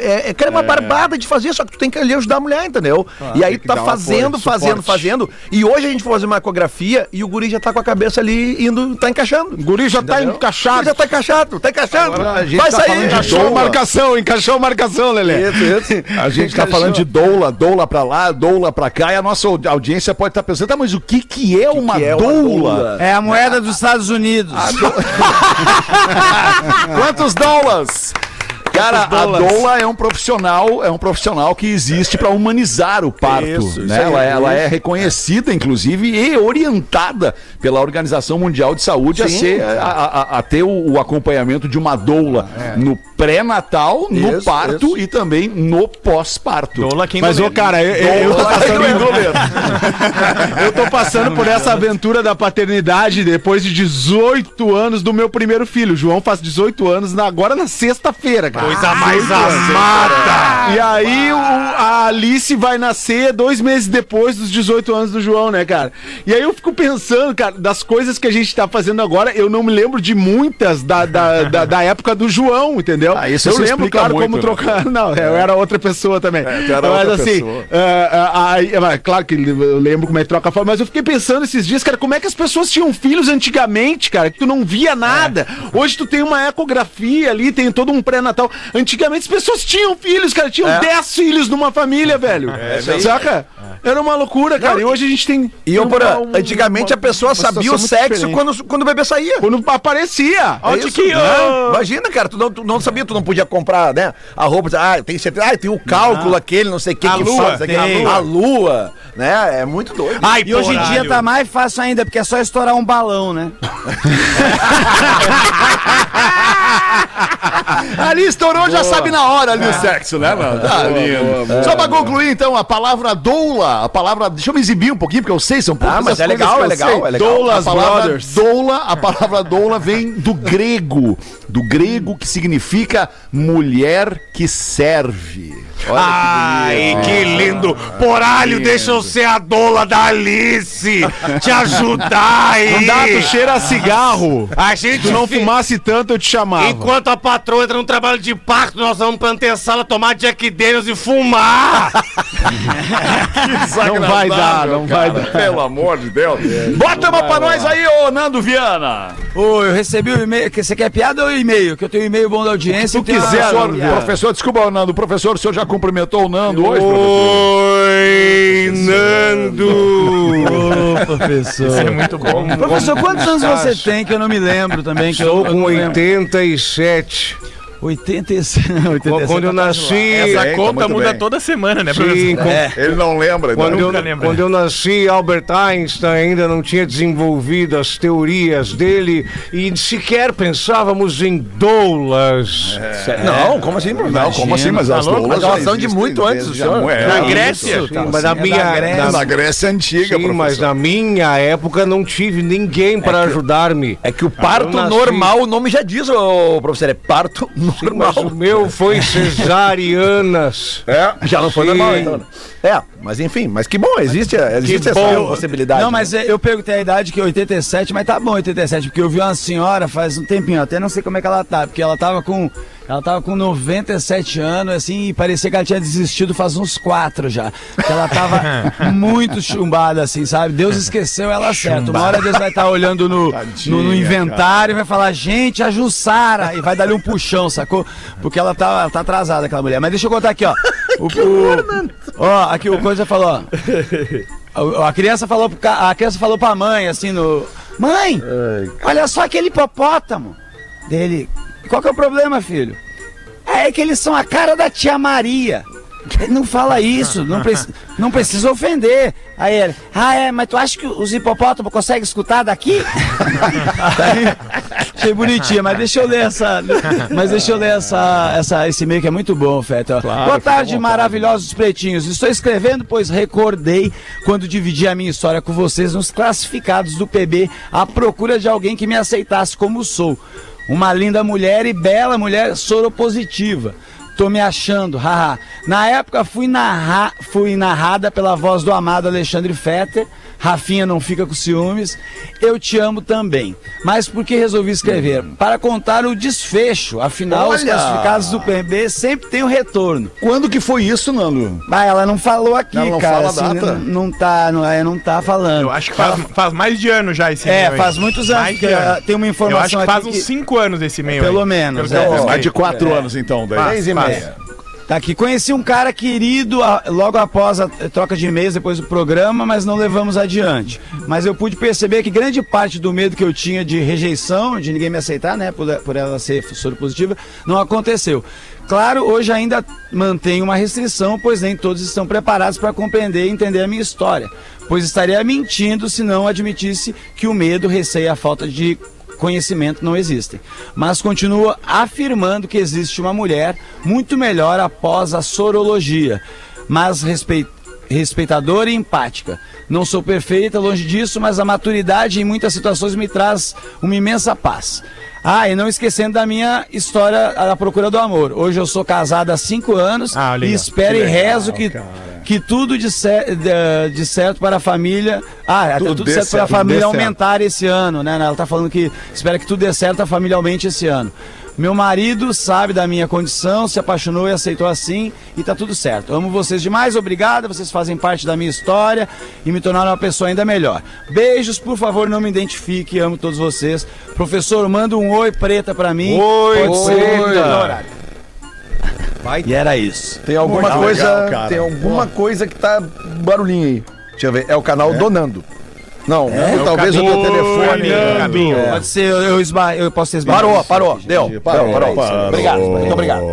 [SPEAKER 6] É, é, cara, é uma barbada de fazer, só que tu tem que ali ajudar a mulher, entendeu? e aí tu tá fazendo,
[SPEAKER 5] apoio,
[SPEAKER 6] fazendo,
[SPEAKER 5] suporte.
[SPEAKER 6] fazendo. E hoje a gente foi fazer uma ecografia e o guri já tá com a cabeça ali indo, tá encaixando.
[SPEAKER 5] O guri já tá
[SPEAKER 6] Entendeu?
[SPEAKER 5] encaixado.
[SPEAKER 6] Já tá encaixado, tá encaixando.
[SPEAKER 3] Agora
[SPEAKER 6] Vai
[SPEAKER 3] tá
[SPEAKER 6] sair.
[SPEAKER 5] Encaixou a
[SPEAKER 3] doula.
[SPEAKER 5] marcação, encaixou a marcação, Lelê.
[SPEAKER 6] Isso, isso.
[SPEAKER 3] A gente tá falando de doula, doula pra lá, doula pra cá, e a nossa audi- audiência pode estar pensando, tá, mas o que que é uma
[SPEAKER 6] que é uma
[SPEAKER 3] doula?
[SPEAKER 6] doula?
[SPEAKER 2] É a moeda dos Estados Unidos.
[SPEAKER 3] Quantos dólares? Cara, a doula é um profissional, é um profissional que existe para humanizar o parto,
[SPEAKER 6] Isso, isso
[SPEAKER 3] né?
[SPEAKER 6] aí,
[SPEAKER 3] ela, é- ela é
[SPEAKER 6] isso.
[SPEAKER 3] reconhecida, inclusive, e orientada pela Organização Mundial de Saúde a,
[SPEAKER 6] Sim.
[SPEAKER 3] ser, a, a- a ter o, o acompanhamento de uma doula no pré-natal, no
[SPEAKER 6] Isso,
[SPEAKER 3] parto
[SPEAKER 6] isso.
[SPEAKER 3] e também no pós-parto.
[SPEAKER 7] Doula quem
[SPEAKER 5] Mas, ô, cara, eu, eu, eu tô passando, eu tô passando por essa aventura da paternidade depois de 18 anos do meu primeiro filho. O João faz 18 anos agora na sexta-feira, cara.
[SPEAKER 7] Coisa mais
[SPEAKER 5] 18 anos.
[SPEAKER 7] amada.
[SPEAKER 5] E aí o- a Alice vai nascer dois meses depois dos 18 anos do João, né, cara? E aí eu fico pensando, cara, das coisas que a gente tá fazendo agora, eu não me lembro de muitas da, da, da, da época do João, entendeu?
[SPEAKER 3] Ah, isso
[SPEAKER 5] eu lembro, claro,
[SPEAKER 3] muito,
[SPEAKER 5] como
[SPEAKER 3] né?
[SPEAKER 5] trocar. Não, eu era outra pessoa também.
[SPEAKER 3] É, era
[SPEAKER 5] mas
[SPEAKER 3] outra
[SPEAKER 5] assim,
[SPEAKER 3] pessoa.
[SPEAKER 5] ah, aí, ah, claro que eu lembro como é que troca a forma, mas eu fiquei pensando esses dias, cara, como é que as pessoas tinham filhos antigamente, cara, que tu não via nada. Hoje tu tem uma ecografia ali, tem todo um pré-natal. Antigamente as pessoas tinham filhos, cara, tinham
[SPEAKER 6] É.
[SPEAKER 5] 10 filhos numa família, velho. Saca? Era uma loucura, cara. E hoje a gente tem.
[SPEAKER 6] E eu,
[SPEAKER 5] tem
[SPEAKER 6] porra,
[SPEAKER 5] uma-
[SPEAKER 6] antigamente a pessoa
[SPEAKER 5] uma
[SPEAKER 6] sabia o sexo quando, quando o bebê saía.
[SPEAKER 5] Quando aparecia.
[SPEAKER 6] É isso, né? Imagina, cara, tu não, tu não sabia, tu não podia comprar, né? A roupa, ah, tem certeza, ah, tem o cálculo aquele, não sei o que
[SPEAKER 7] A
[SPEAKER 6] que
[SPEAKER 7] lua,
[SPEAKER 6] faz, aqui,
[SPEAKER 2] tem.
[SPEAKER 6] a lua, né? É muito doido.
[SPEAKER 7] Ai,
[SPEAKER 2] E hoje em dia tá mais fácil ainda, porque é só estourar um balão, né?
[SPEAKER 3] Ali estourou, já sabe na hora ali o sexo, né, mano? Tá lindo. Só pra concluir, então, a palavra doula, a palavra. Deixa eu me exibir um pouquinho, porque eu sei, são poucas
[SPEAKER 6] Ah, mas
[SPEAKER 3] as
[SPEAKER 6] é legal, é legal,
[SPEAKER 3] sei.
[SPEAKER 6] é legal.
[SPEAKER 5] Doulas
[SPEAKER 3] a palavra
[SPEAKER 5] Brothers.
[SPEAKER 3] doula, a palavra doula vem do grego, do grego que significa mulher que serve. Olha
[SPEAKER 8] Ai, que lindo! Poralho, deixa eu ser a doula da Alice! Te ajudar aí!
[SPEAKER 5] Não dá, tu cheira a cigarro.
[SPEAKER 8] A gente
[SPEAKER 5] Se tu não
[SPEAKER 8] fi-
[SPEAKER 5] fumasse tanto, eu te chamava.
[SPEAKER 8] Enquanto a patroa entra no trabalho de parto, nós vamos pra antessala tomar Jack Daniels e fumar!
[SPEAKER 5] Não vai dar, não vai dar.
[SPEAKER 3] Pelo amor de Deus. Bota uma pra nós aí, ô Nando Viana.
[SPEAKER 2] Ô, eu recebi o e-mail. que- Você quer piada ou e-mail? Que eu tenho um e-mail bom da audiência.
[SPEAKER 3] Se tu
[SPEAKER 2] e uma-
[SPEAKER 3] quiser, professor, professor, desculpa, Nando. Professor, o senhor já cumprimentou o Nando hoje, professor?
[SPEAKER 8] Oi, Nando!
[SPEAKER 2] Ô, professor.
[SPEAKER 7] É muito bom.
[SPEAKER 2] Professor, quantos anos você tem que eu não me lembro também? Que
[SPEAKER 8] Estou
[SPEAKER 2] eu, eu
[SPEAKER 8] com
[SPEAKER 2] não lembro.
[SPEAKER 8] 87.
[SPEAKER 2] 86. 87
[SPEAKER 8] Quando eu nasci.
[SPEAKER 7] Essa
[SPEAKER 3] Bem, tá
[SPEAKER 7] conta muda
[SPEAKER 3] bem.
[SPEAKER 7] toda semana, né,
[SPEAKER 8] Sim, com-
[SPEAKER 2] É.
[SPEAKER 3] Ele não lembra,
[SPEAKER 8] Quando
[SPEAKER 3] não.
[SPEAKER 8] eu,
[SPEAKER 7] lembra.
[SPEAKER 8] quando eu nasci, Albert Einstein ainda não tinha desenvolvido as teorias dele e sequer pensávamos em doulas.
[SPEAKER 6] Não, como assim, professor?
[SPEAKER 3] Não, como assim? Mas as
[SPEAKER 6] louco?
[SPEAKER 3] doulas
[SPEAKER 6] Mas são de muito antes do senhor.
[SPEAKER 3] é,
[SPEAKER 7] Na
[SPEAKER 3] isso.
[SPEAKER 7] Grécia?
[SPEAKER 8] Sim,
[SPEAKER 2] tá,
[SPEAKER 8] mas na
[SPEAKER 2] é
[SPEAKER 8] minha,
[SPEAKER 2] da Grécia.
[SPEAKER 8] na-
[SPEAKER 3] Na Grécia Antiga,
[SPEAKER 8] sim, mas na minha época não tive ninguém para ajudar-me.
[SPEAKER 6] É que o parto normal, o nome já diz, ô, professor, é parto normal.
[SPEAKER 8] Mas o meu foi cesarianas.
[SPEAKER 6] É, já não foi
[SPEAKER 8] Sim.
[SPEAKER 6] normal, então. né? É, mas enfim, mas que bom, existe, existe essa
[SPEAKER 8] bom.
[SPEAKER 6] possibilidade.
[SPEAKER 2] Não,
[SPEAKER 6] né?
[SPEAKER 2] mas é, eu perguntei a idade que é 87, mas tá bom 87, porque eu vi uma senhora faz um tempinho, até não sei como é que ela tá, porque ela tava com ela tava com 97 anos, assim, e parecia que ela tinha desistido faz uns quatro já. Porque ela tava muito chumbada, assim, sabe? Deus esqueceu ela certo. Uma hora Deus vai estar olhando no, no, no inventário e vai falar, gente, a Jussara, e vai dar-lhe um puxão, sacou? Porque ela tá, ela tá atrasada, aquela mulher. Mas deixa eu contar aqui, ó. O, o- ó, aqui o Coisa falou, ó. A, a criança falou a criança falou pra mãe assim no Mãe, olha só aquele hipopótamo dele. Qual que é o problema, filho? É que eles são a cara da tia Maria. Ele não fala isso, não, preci- não precisa ofender. Aí ele, ah é, mas tu acha que os hipopótamos conseguem escutar daqui? Achei bonitinha, mas deixa eu ler essa. Mas deixa eu ler essa, essa, esse e-mail que é muito bom, Feta. Boa tarde, maravilhosos pretinhos. Estou escrevendo, pois recordei quando dividi a minha história com vocês nos classificados do PB à procura de alguém que me aceitasse como sou. Uma linda mulher e bela mulher soropositiva. Tô me achando, haha. Na época fui, narrar, fui narrada pela voz do amado Alexandre Fetter. Rafinha não fica com ciúmes. Eu te amo também. Mas por que resolvi escrever? Para contar o desfecho. Afinal, os
[SPEAKER 3] Olha!
[SPEAKER 2] classificados do PB sempre tem o retorno.
[SPEAKER 3] Quando que foi isso, Nando?
[SPEAKER 2] Ah, ela não falou aqui,
[SPEAKER 3] Ela não
[SPEAKER 2] cara.
[SPEAKER 3] fala
[SPEAKER 2] assim,
[SPEAKER 3] data?
[SPEAKER 2] Não, não tá, não, é, não tá falando.
[SPEAKER 7] Eu acho que faz, faz mais de ano já esse
[SPEAKER 2] É, faz muitos anos,
[SPEAKER 7] Mais ano.
[SPEAKER 2] ah, tem uma
[SPEAKER 7] Eu
[SPEAKER 2] informação
[SPEAKER 7] acho que faz
[SPEAKER 2] aqui
[SPEAKER 7] uns
[SPEAKER 2] que-
[SPEAKER 7] 5 anos esse e-mail
[SPEAKER 2] Pelo
[SPEAKER 7] aí.
[SPEAKER 2] menos,
[SPEAKER 7] Pelo que
[SPEAKER 2] é.
[SPEAKER 7] eu
[SPEAKER 3] Mais de quatro anos, então. Daí.
[SPEAKER 6] Três e meia.
[SPEAKER 2] Tá aqui. Conheci um cara querido logo após a troca de e-mails, depois do programa, mas não levamos adiante. Mas eu pude perceber que grande parte do medo que eu tinha de rejeição, de ninguém me aceitar, né, por, por ela ser soro positiva, não aconteceu. Claro, hoje ainda mantenho uma restrição, pois nem todos estão preparados para compreender e entender a minha história. Pois estaria mentindo se não admitisse que o medo, e a falta de conhecimento não existem. Mas continua afirmando que existe uma mulher muito melhor após a sorologia, mas respeit- respeitadora e empática. Não sou perfeita, longe disso, mas a maturidade em muitas situações me traz uma imensa paz. Ah, e não esquecendo da minha história da procura do amor. Hoje eu sou casada há cinco anos
[SPEAKER 7] Ah,
[SPEAKER 2] e espero e rezo que, que tudo de, cer- de- de certo para a família. Ah,
[SPEAKER 3] Tudo
[SPEAKER 2] tudo, certo para a família
[SPEAKER 3] dê certo.
[SPEAKER 2] aumentar esse ano, né? Ela tá falando que espera que tudo dê certo familiarmente esse ano. Meu marido sabe da minha condição, se apaixonou e aceitou assim e tá tudo certo. Amo vocês demais, obrigada. Vocês fazem parte da minha história e me tornaram uma pessoa ainda melhor. Beijos, por favor, não me identifique, amo todos vocês. Professor, manda um oi preta pra mim.
[SPEAKER 8] Oi,
[SPEAKER 2] Pode ser
[SPEAKER 8] preta.
[SPEAKER 2] no horário. E era isso.
[SPEAKER 6] Tem alguma
[SPEAKER 3] Muito
[SPEAKER 6] coisa.
[SPEAKER 3] legal, cara.
[SPEAKER 6] tem alguma coisa que tá barulhinho aí. Deixa eu ver. É o canal Donando. Não, ou talvez o teu telefone.
[SPEAKER 7] Caminho.
[SPEAKER 6] É.
[SPEAKER 2] Pode ser, eu, eu, esba, eu posso ter esbarrado.
[SPEAKER 6] Parou, parou. Deu. Parou, parou.
[SPEAKER 3] Parou.
[SPEAKER 6] Obrigado. Muito obrigado.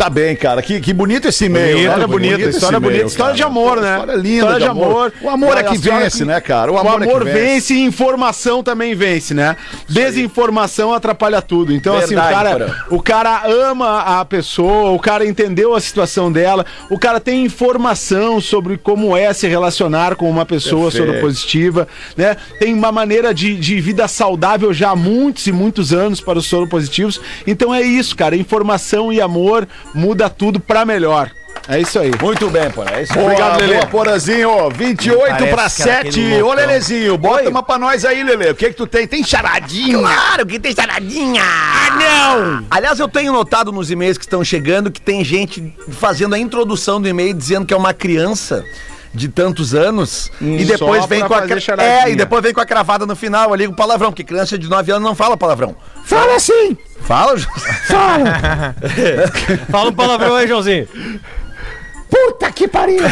[SPEAKER 3] Tá bem, cara. Que, que bonito esse e-mail.
[SPEAKER 5] Bonito,
[SPEAKER 3] Olha,
[SPEAKER 5] bonito,
[SPEAKER 3] esse
[SPEAKER 5] história
[SPEAKER 3] e-mail,
[SPEAKER 5] bonita, história
[SPEAKER 3] cara.
[SPEAKER 5] de amor, né?
[SPEAKER 3] História linda
[SPEAKER 5] História
[SPEAKER 3] de
[SPEAKER 5] de
[SPEAKER 3] amor.
[SPEAKER 5] amor.
[SPEAKER 3] O amor é que
[SPEAKER 5] história
[SPEAKER 3] vence,
[SPEAKER 5] que-
[SPEAKER 3] né, cara?
[SPEAKER 5] O amor,
[SPEAKER 3] é que
[SPEAKER 5] vence e informação também vence, né? Desinformação atrapalha tudo. Então, assim, o
[SPEAKER 6] Verdade,
[SPEAKER 5] cara,
[SPEAKER 6] Porã.
[SPEAKER 5] o cara ama a pessoa, o cara entendeu a situação dela, o cara tem informação sobre como é se relacionar com uma pessoa soropositiva, né? Tem uma maneira de, de vida saudável já há muitos e muitos anos para os soropositivos. Então é isso, cara. Informação e amor muda tudo pra melhor. É isso aí.
[SPEAKER 6] Muito bem, pô. É isso aí.
[SPEAKER 5] Obrigado, Lelê.
[SPEAKER 3] boa, Porazinho. 28
[SPEAKER 2] Parece
[SPEAKER 3] pra
[SPEAKER 2] que era
[SPEAKER 3] 7.
[SPEAKER 2] aquele
[SPEAKER 3] Ô. Lelezinho, bota uma pra nós aí, Lele. O que que tu tem? Tem charadinha?
[SPEAKER 6] Claro que tem charadinha! Ah, não! Aliás, eu tenho notado nos e-mails que estão chegando que tem gente fazendo a introdução do e-mail dizendo que é uma criança de tantos anos e depois vem com a. É, e depois vem com a cravada no final ali com palavrão, porque criança de 9 anos não fala palavrão.
[SPEAKER 2] Fala assim!
[SPEAKER 6] Fala, Jô?
[SPEAKER 10] Fala um palavrão aí, Joãozinho.
[SPEAKER 2] Puta que pariu!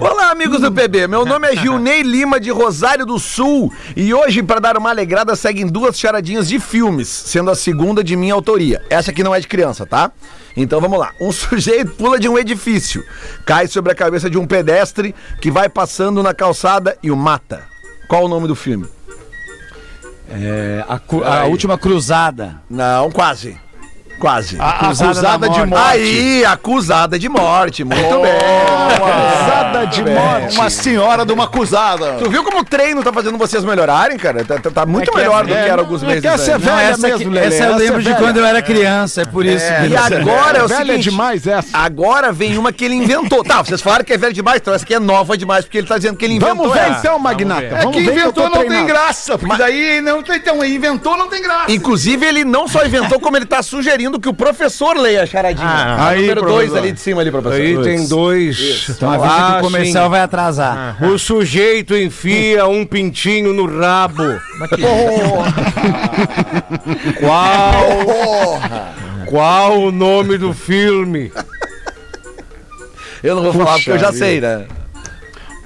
[SPEAKER 6] Olá, amigos do PB. Meu nome é Gilney Lima de Rosário do Sul e hoje, para dar uma alegrada, seguem duas charadinhas de filmes, sendo a segunda de minha autoria. Essa aqui não é de criança, tá? Então vamos lá. Um sujeito pula de um edifício, cai sobre a cabeça de um pedestre que vai passando na calçada e o mata. Qual o nome do filme?
[SPEAKER 2] É, a, a última cruzada.
[SPEAKER 6] Não, quase. Quase.
[SPEAKER 3] A
[SPEAKER 2] Acusada
[SPEAKER 3] acusada
[SPEAKER 2] da
[SPEAKER 3] de
[SPEAKER 2] morte.
[SPEAKER 6] Aí, acusada de morte. Muito bem.
[SPEAKER 3] Acusada de morte. Uma senhora de uma acusada.
[SPEAKER 6] Tu viu como o treino tá fazendo vocês melhorarem, cara? Tá, tá- tá muito
[SPEAKER 5] que é-
[SPEAKER 6] melhor do que
[SPEAKER 5] é,
[SPEAKER 6] era alguns
[SPEAKER 5] é
[SPEAKER 6] meses
[SPEAKER 5] que essa é velha
[SPEAKER 2] essa,
[SPEAKER 5] mesmo, Lelê,
[SPEAKER 2] essa eu
[SPEAKER 5] essa
[SPEAKER 2] lembro
[SPEAKER 5] é
[SPEAKER 2] de
[SPEAKER 5] velha.
[SPEAKER 2] quando eu era criança, é por isso.
[SPEAKER 6] E
[SPEAKER 2] que-
[SPEAKER 6] agora é o
[SPEAKER 5] velha
[SPEAKER 6] seguinte,
[SPEAKER 5] demais essa.
[SPEAKER 6] agora vem uma que ele inventou. Tá, vocês falaram que é velho demais, então essa aqui é nova demais, porque ele tá dizendo que ele inventou
[SPEAKER 5] Vamos ver então, Magnata.
[SPEAKER 7] ver.
[SPEAKER 3] É que inventou não tem graça. Porque daí não tem. Então, inventou não tem graça.
[SPEAKER 6] Inclusive, ele não só inventou, como ele tá sugerindo que o professor leia a charadinha.
[SPEAKER 7] Ah,
[SPEAKER 5] aí,
[SPEAKER 6] número dois
[SPEAKER 5] professor.
[SPEAKER 6] ali de cima ali, professor.
[SPEAKER 10] Aí tem dois.
[SPEAKER 2] Então avisa que
[SPEAKER 10] Ah,
[SPEAKER 2] o comercial
[SPEAKER 10] sim.
[SPEAKER 2] vai atrasar.
[SPEAKER 10] O sujeito enfia um pintinho no rabo. Qual? Qual o nome do filme?
[SPEAKER 6] Eu não vou falar porque eu já sei, né?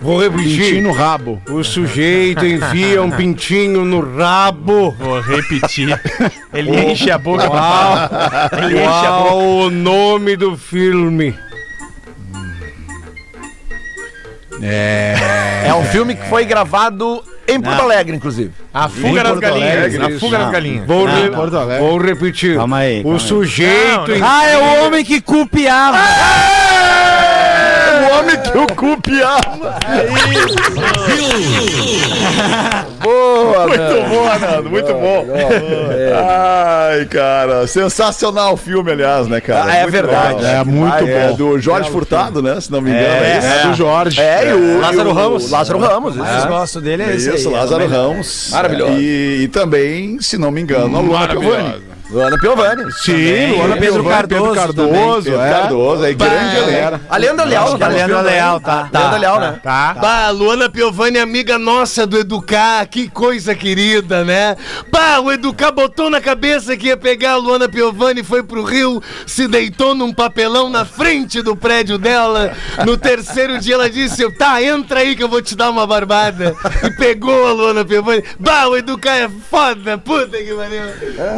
[SPEAKER 10] Vou
[SPEAKER 5] Pintinho
[SPEAKER 10] repetir.
[SPEAKER 5] no rabo.
[SPEAKER 10] O sujeito enfia um pintinho no rabo.
[SPEAKER 7] Vou repetir. Ele enche a boca.
[SPEAKER 10] Qual,
[SPEAKER 7] Ele enche a boca.
[SPEAKER 10] qual o nome do filme?
[SPEAKER 6] É um filme que foi gravado em Porto Alegre, inclusive.
[SPEAKER 7] A fuga das galinhas.
[SPEAKER 5] Alegre,
[SPEAKER 7] A fuga das
[SPEAKER 5] Não.
[SPEAKER 7] galinhas.
[SPEAKER 10] Vou,
[SPEAKER 2] Não,
[SPEAKER 10] re-
[SPEAKER 5] Porto Alegre.
[SPEAKER 10] vou repetir.
[SPEAKER 2] Calma aí, calma
[SPEAKER 10] o sujeito.
[SPEAKER 7] Não, não.
[SPEAKER 2] Ah, é o homem que copiava!
[SPEAKER 3] O homem que o cu piava.
[SPEAKER 6] Boa,
[SPEAKER 3] Muito bom, Nando. Muito bom. Ai, cara. Sensacional o filme, aliás, né, cara?
[SPEAKER 6] Ah, é
[SPEAKER 3] Muito
[SPEAKER 6] verdade.
[SPEAKER 3] legal.
[SPEAKER 5] É muito
[SPEAKER 3] É
[SPEAKER 5] bom.
[SPEAKER 3] do Jorge Furtado, né? Se não me engano.
[SPEAKER 6] É,
[SPEAKER 3] isso?
[SPEAKER 5] É, do Jorge.
[SPEAKER 6] É, e o
[SPEAKER 10] Lázaro
[SPEAKER 6] e o
[SPEAKER 10] Ramos.
[SPEAKER 6] Lázaro Ramos.
[SPEAKER 2] Mais gosto dele é esse
[SPEAKER 3] Isso,
[SPEAKER 2] é
[SPEAKER 3] Lázaro. Ramos.
[SPEAKER 6] Maravilhoso.
[SPEAKER 3] E, e também, se não me engano, a Luana Piovani.
[SPEAKER 6] Luana Piovani.
[SPEAKER 5] Sim, Luana
[SPEAKER 2] Pedro
[SPEAKER 5] Piovani, Pedro
[SPEAKER 2] Cardoso
[SPEAKER 5] Cardoso.
[SPEAKER 3] Pedro
[SPEAKER 5] é.
[SPEAKER 3] Cardoso, aí grande galera.
[SPEAKER 6] A Leandra Leal,
[SPEAKER 2] Acho que a Leandra Leal, tá.
[SPEAKER 6] Leandra Leal, né?
[SPEAKER 7] Tá.
[SPEAKER 8] Bah, Luana Piovani, amiga nossa do Educar, que coisa querida, né? Bah, o Educar botou na cabeça que ia pegar a Luana Piovani, foi pro Rio, se deitou num papelão na frente do prédio dela. No terceiro dia ela disse: tá, entra aí que eu vou te dar uma barbada. E pegou a Luana Piovani. Bah, o Educar é foda, puta que pariu.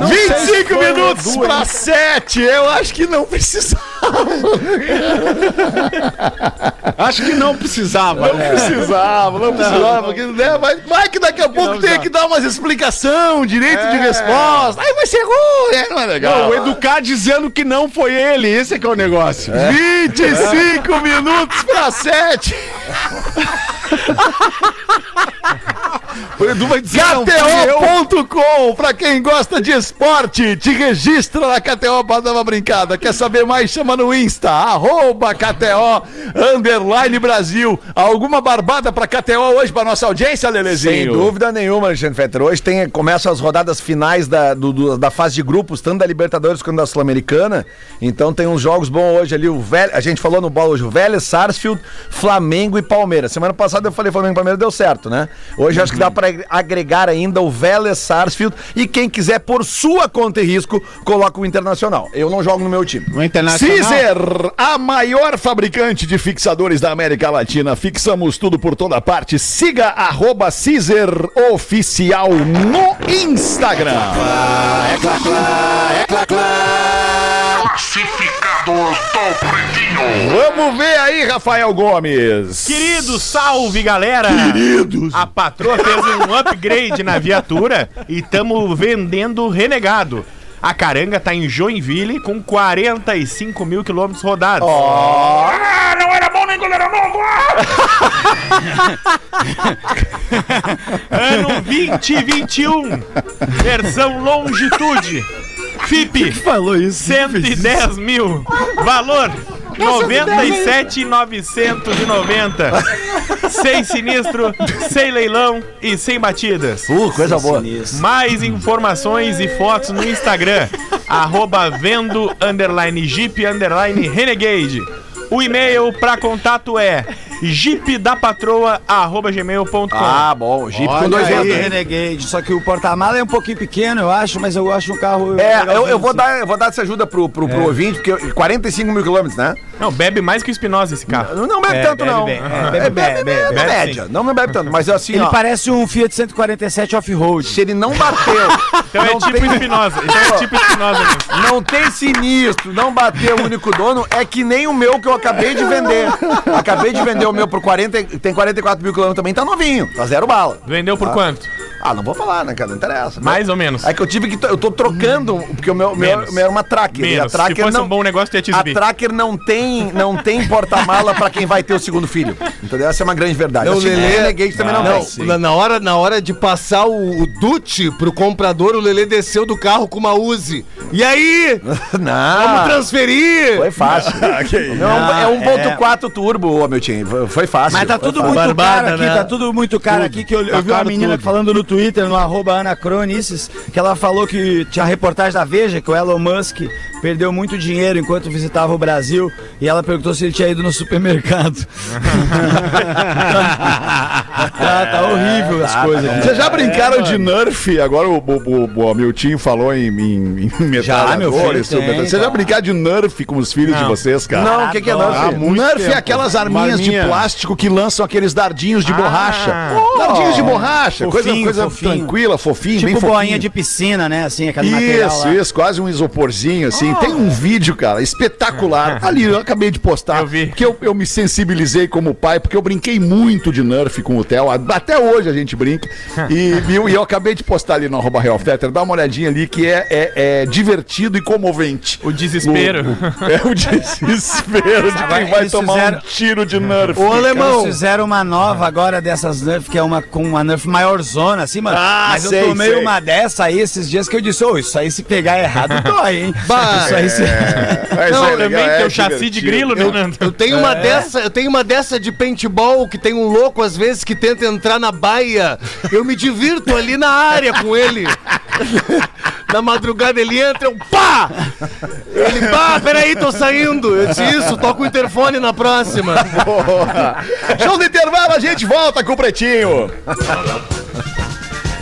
[SPEAKER 3] 25 minutos pra 7. Eu acho que não precisava.
[SPEAKER 5] Acho que não precisava.
[SPEAKER 3] Não
[SPEAKER 5] né?
[SPEAKER 3] precisava, não precisava. porque, né, vai, vai que daqui a pouco tem que dar umas explicação, direito de resposta. Aí vai ser ruim, né? Não é legal.
[SPEAKER 5] Não, o Educar dizendo que não foi ele. Esse é que é o negócio.
[SPEAKER 3] 25 minutos pra 7.
[SPEAKER 5] O Edu vai dizer.
[SPEAKER 3] KTO.com, pra quem gosta de esporte, te registra na KTO pra dar uma brincada. Quer saber mais? Chama no Insta, arroba KTO, underline Brasil. Alguma barbada pra KTO hoje pra nossa audiência, Lelezinho?
[SPEAKER 6] Sem dúvida nenhuma, Alexandre Fetter. Hoje tem, começam as rodadas finais da, do- do- da fase de grupos, tanto da Libertadores quanto da Sul-Americana. Então tem uns jogos bons hoje ali. O Vel- a gente falou no bola hoje, o Vélez, Sarsfield, Flamengo e Palmeiras. Semana passada eu falei Flamengo e Palmeiras, deu certo, né? Hoje acho que dá pra agregar ainda o Vélez Sarsfield. E quem quiser por sua conta e risco, coloca o Internacional. Eu não jogo no meu time.
[SPEAKER 5] O Internacional.
[SPEAKER 3] Cizer, a maior fabricante de fixadores da América Latina. Fixamos tudo por toda parte. Siga arroba Cizer Oficial no Instagram. Vamos ver aí, Rafael Gomes.
[SPEAKER 7] Querido, salve galera! Queridos! A patroa fez um upgrade na viatura e tamo vendendo renegado. A caranga tá em Joinville com 45 mil quilômetros rodados.
[SPEAKER 3] Ah, não era bom nem quando era novo.
[SPEAKER 7] Ano 2021, versão longitude. FIP
[SPEAKER 2] Falou isso.
[SPEAKER 7] 110 mil. Valor 97,990. Sem sinistro, sem leilão e sem batidas.
[SPEAKER 6] Uh, coisa boa.
[SPEAKER 7] Mais informações e fotos no Instagram, arroba vendo, underline jeep, underline renegade. O e-mail para contato é jeepdapatroa.gmail.com
[SPEAKER 6] Ah, bom. Jeep com dois
[SPEAKER 2] aí,
[SPEAKER 6] né?
[SPEAKER 2] Renegade. Só que o porta-mala é um pouquinho pequeno, eu acho, mas eu acho um carro.
[SPEAKER 6] É, eu, eu vou
[SPEAKER 2] assim.
[SPEAKER 6] dar, eu vou dar essa ajuda pro, pro, pro ouvinte, porque eu- 45 mil quilômetros, né?
[SPEAKER 7] Não, bebe mais que o Espinosa esse carro.
[SPEAKER 6] Não, não bebe
[SPEAKER 2] É,
[SPEAKER 6] tanto,
[SPEAKER 2] bebe
[SPEAKER 6] não.
[SPEAKER 2] bem, é,
[SPEAKER 6] É,
[SPEAKER 2] bebe
[SPEAKER 6] bebe, bebe,
[SPEAKER 2] bebe
[SPEAKER 7] bem.
[SPEAKER 6] média. Não, não bebe tanto. Mas assim,
[SPEAKER 2] Ele
[SPEAKER 6] ó,
[SPEAKER 2] parece um Fiat 147 off-road.
[SPEAKER 6] se ele não bateu,
[SPEAKER 7] Então é
[SPEAKER 6] não,
[SPEAKER 7] tipo
[SPEAKER 6] tem,
[SPEAKER 7] Espinosa. Então é tipo Espinosa mesmo.
[SPEAKER 6] não tem sinistro, não bateu o único dono, é que nem o meu que eu acabei de vender. Acabei de vender o meu por 40, tem 44 mil quilômetros também, tá novinho, tá zero bala.
[SPEAKER 7] Vendeu por quanto?
[SPEAKER 6] Ah, não vou falar, né, cara? Não interessa.
[SPEAKER 7] Mais ou menos.
[SPEAKER 6] É que eu tive que. Eu tô trocando, porque o meu, meu,
[SPEAKER 7] Menos.
[SPEAKER 6] meu era uma tracker. E a
[SPEAKER 7] Menos. Se
[SPEAKER 6] tracker
[SPEAKER 7] fosse
[SPEAKER 6] não,
[SPEAKER 7] um bom negócio, tu ia te
[SPEAKER 6] a
[SPEAKER 7] exibir.
[SPEAKER 6] tracker não tem, não tem porta-mala pra quem vai ter o segundo filho. Entendeu? Essa é uma grande verdade.
[SPEAKER 8] Não,
[SPEAKER 6] Assim,
[SPEAKER 8] Lelê-
[SPEAKER 6] Renegade também não,
[SPEAKER 8] Não,
[SPEAKER 6] tem.
[SPEAKER 8] na, na hora, na hora de passar o, o Dutch pro comprador, o Lelê desceu do carro com uma Uzi. E aí?
[SPEAKER 6] Não.
[SPEAKER 8] Vamos transferir?
[SPEAKER 6] Foi fácil. Não, é
[SPEAKER 2] Não,
[SPEAKER 6] 1.4 turbo, ô, meu time. Foi- fácil.
[SPEAKER 2] Mas tá tudo muito
[SPEAKER 8] Barbada,
[SPEAKER 2] caro aqui,
[SPEAKER 8] né?
[SPEAKER 2] tá tudo muito caro aqui. Que eu, eu
[SPEAKER 5] Tá
[SPEAKER 2] vi uma menina
[SPEAKER 5] tudo.
[SPEAKER 2] falando no Twitter, no arroba anacronices, que ela falou que tinha reportagem da Veja, que o Elon Musk perdeu muito dinheiro enquanto visitava o Brasil. E ela perguntou se ele tinha ido no supermercado. tá, tá horrível as coisas aqui.
[SPEAKER 3] Vocês já brincaram de Nerf? Agora o, o, o, o Miltinho falou em, em, em metralhadores. Vocês já
[SPEAKER 2] cara.
[SPEAKER 3] brincaram de Nerf com os filhos de vocês, cara?
[SPEAKER 6] Não, o que, que é
[SPEAKER 5] Ah,
[SPEAKER 6] Nerf?
[SPEAKER 5] muito
[SPEAKER 3] Nerf é
[SPEAKER 5] tempo.
[SPEAKER 3] aquelas arminhas de plástico que lançam aqueles dardinhos de borracha. Dardinhos de borracha, coisa, coisa
[SPEAKER 2] fofinho.
[SPEAKER 3] tranquila, fofinho, bem
[SPEAKER 2] Tipo
[SPEAKER 3] fofinho.
[SPEAKER 2] boinha de piscina, né? Assim, material
[SPEAKER 3] Isso, isso, quase um isoporzinho, assim. Tem um vídeo, cara, espetacular. Ali, eu acabei de postar.
[SPEAKER 7] Eu vi.
[SPEAKER 3] Porque eu, eu me sensibilizei como pai, porque eu brinquei muito de Nerf com o Theo. Até hoje a gente brinca. E, e eu, e eu acabei de postar ali no arroba Real Fetter. Dá uma olhadinha ali que é, é, é divertido e comovente.
[SPEAKER 7] O desespero.
[SPEAKER 3] É o desespero de quem vai
[SPEAKER 2] eles
[SPEAKER 3] tomar
[SPEAKER 2] fizeram-
[SPEAKER 3] um tiro de Nerf.
[SPEAKER 8] Ô,
[SPEAKER 2] Eles
[SPEAKER 8] alemão.
[SPEAKER 2] fizeram uma nova agora dessas Nerf, que é uma com uma Nerf maior zona, assim, mano.
[SPEAKER 3] Ah,
[SPEAKER 2] Mas
[SPEAKER 3] sei,
[SPEAKER 2] eu tomei
[SPEAKER 3] sei.
[SPEAKER 2] uma dessa aí esses dias que eu disse, ô, isso aí se pegar errado, dói, hein?
[SPEAKER 8] Bah,
[SPEAKER 2] isso aí se...
[SPEAKER 3] Mas
[SPEAKER 7] Não,
[SPEAKER 3] é legal,
[SPEAKER 7] também
[SPEAKER 3] é
[SPEAKER 7] tem o chassi de grilo, né, Nando?
[SPEAKER 8] Eu tenho uma dessa, eu tenho uma dessa de paintball que tem um louco às vezes que tenta entrar na baia. Eu me divirto ali na área com ele. Na madrugada ele entra, eu pá! Ele, pá, peraí, tô saindo. Eu disse isso, toca o interfone na próxima.
[SPEAKER 3] Boa. Show do intervalo, a gente volta com o Pretinho.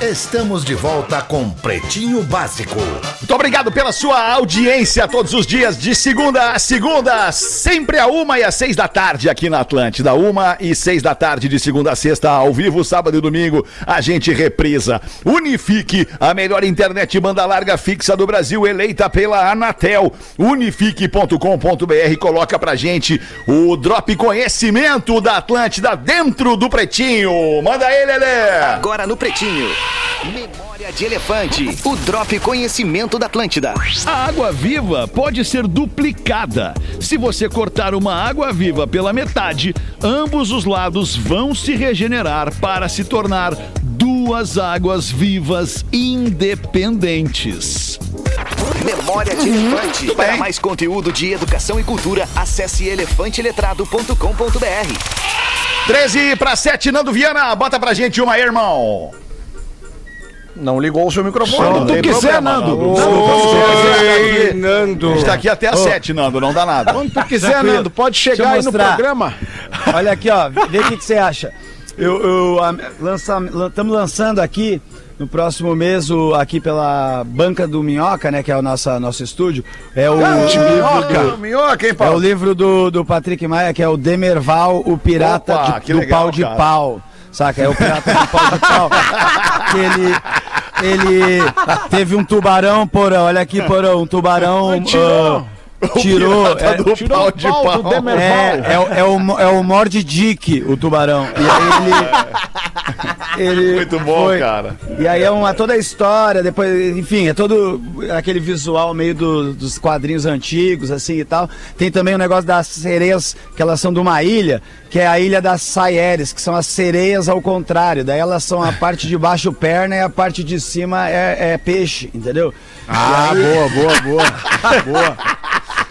[SPEAKER 4] Estamos de volta com Pretinho Básico.
[SPEAKER 3] Muito obrigado pela sua audiência todos os dias, de segunda a segunda, sempre a uma e às seis da tarde aqui na Atlântida. Uma e seis da tarde, de segunda a sexta, ao vivo, sábado e domingo, a gente reprisa. Unifique, a melhor internet banda larga fixa do Brasil, eleita pela Anatel. Unifique.com.br, coloca pra gente o Drop Conhecimento da Atlântida dentro do Pretinho. Manda aí, Lelê!
[SPEAKER 1] Agora no Pretinho. Memória de Elefante. O Drop Conhecimento da Atlântida.
[SPEAKER 11] A água viva pode ser duplicada. Se você cortar uma água viva pela metade, ambos os lados vão se regenerar para se tornar duas águas vivas independentes.
[SPEAKER 1] Memória de Elefante. Para mais conteúdo de educação e cultura, acesse elefanteletrado.com.br.
[SPEAKER 3] 13 para 7, Nando Viana, bota pra gente uma aí, irmão.
[SPEAKER 6] Não ligou o seu microfone.
[SPEAKER 5] Quando
[SPEAKER 6] Não
[SPEAKER 5] tu quiser,
[SPEAKER 6] problema,
[SPEAKER 5] Nando.
[SPEAKER 6] Nando.
[SPEAKER 3] Oi,
[SPEAKER 10] Nando.
[SPEAKER 3] A gente tá aqui até às sete, Nando, não dá nada.
[SPEAKER 5] Quando tu quiser,
[SPEAKER 2] Tranquilo.
[SPEAKER 5] Nando, pode chegar aí no programa.
[SPEAKER 2] Olha aqui, ó. Vê o que, que você acha. Eu, eu a- lança, estamos lançando aqui no próximo mês o, aqui pela banca do Minhoca, né? Que é o nosso, nosso estúdio. É o livro do,
[SPEAKER 3] Minhoca, hein,
[SPEAKER 2] é o
[SPEAKER 3] Paulo?
[SPEAKER 2] livro do, do Patrick Maia, que é o Demerval, o pirata
[SPEAKER 3] Opa,
[SPEAKER 2] de- do
[SPEAKER 3] legal,
[SPEAKER 2] pau de
[SPEAKER 3] cara.
[SPEAKER 2] pau. Saca? É o pirata do pau de pau. que ele. Ele teve um tubarão, porão. Olha aqui, porão. Um tubarão.
[SPEAKER 5] tirou.
[SPEAKER 2] ah, tirou.
[SPEAKER 3] pirata
[SPEAKER 2] é-
[SPEAKER 3] do
[SPEAKER 5] Tirou
[SPEAKER 3] pau
[SPEAKER 5] o
[SPEAKER 3] de
[SPEAKER 5] pau
[SPEAKER 3] pau.
[SPEAKER 5] do Demerval.
[SPEAKER 2] é, é, o- é o, é o Mord Dick, o tubarão. E aí ele. Ele
[SPEAKER 3] Muito bom,
[SPEAKER 2] foi-
[SPEAKER 3] cara.
[SPEAKER 2] E aí é uma, toda a história, depois, enfim, é todo aquele visual meio do- dos quadrinhos antigos, assim e tal. Tem também o negócio das sereias, que elas são de uma ilha, que é a ilha das Saieres, que são as sereias ao contrário. Daí elas são a parte de baixo perna e a parte de cima é, é peixe, entendeu?
[SPEAKER 5] Ah, boa, boa, boa. boa.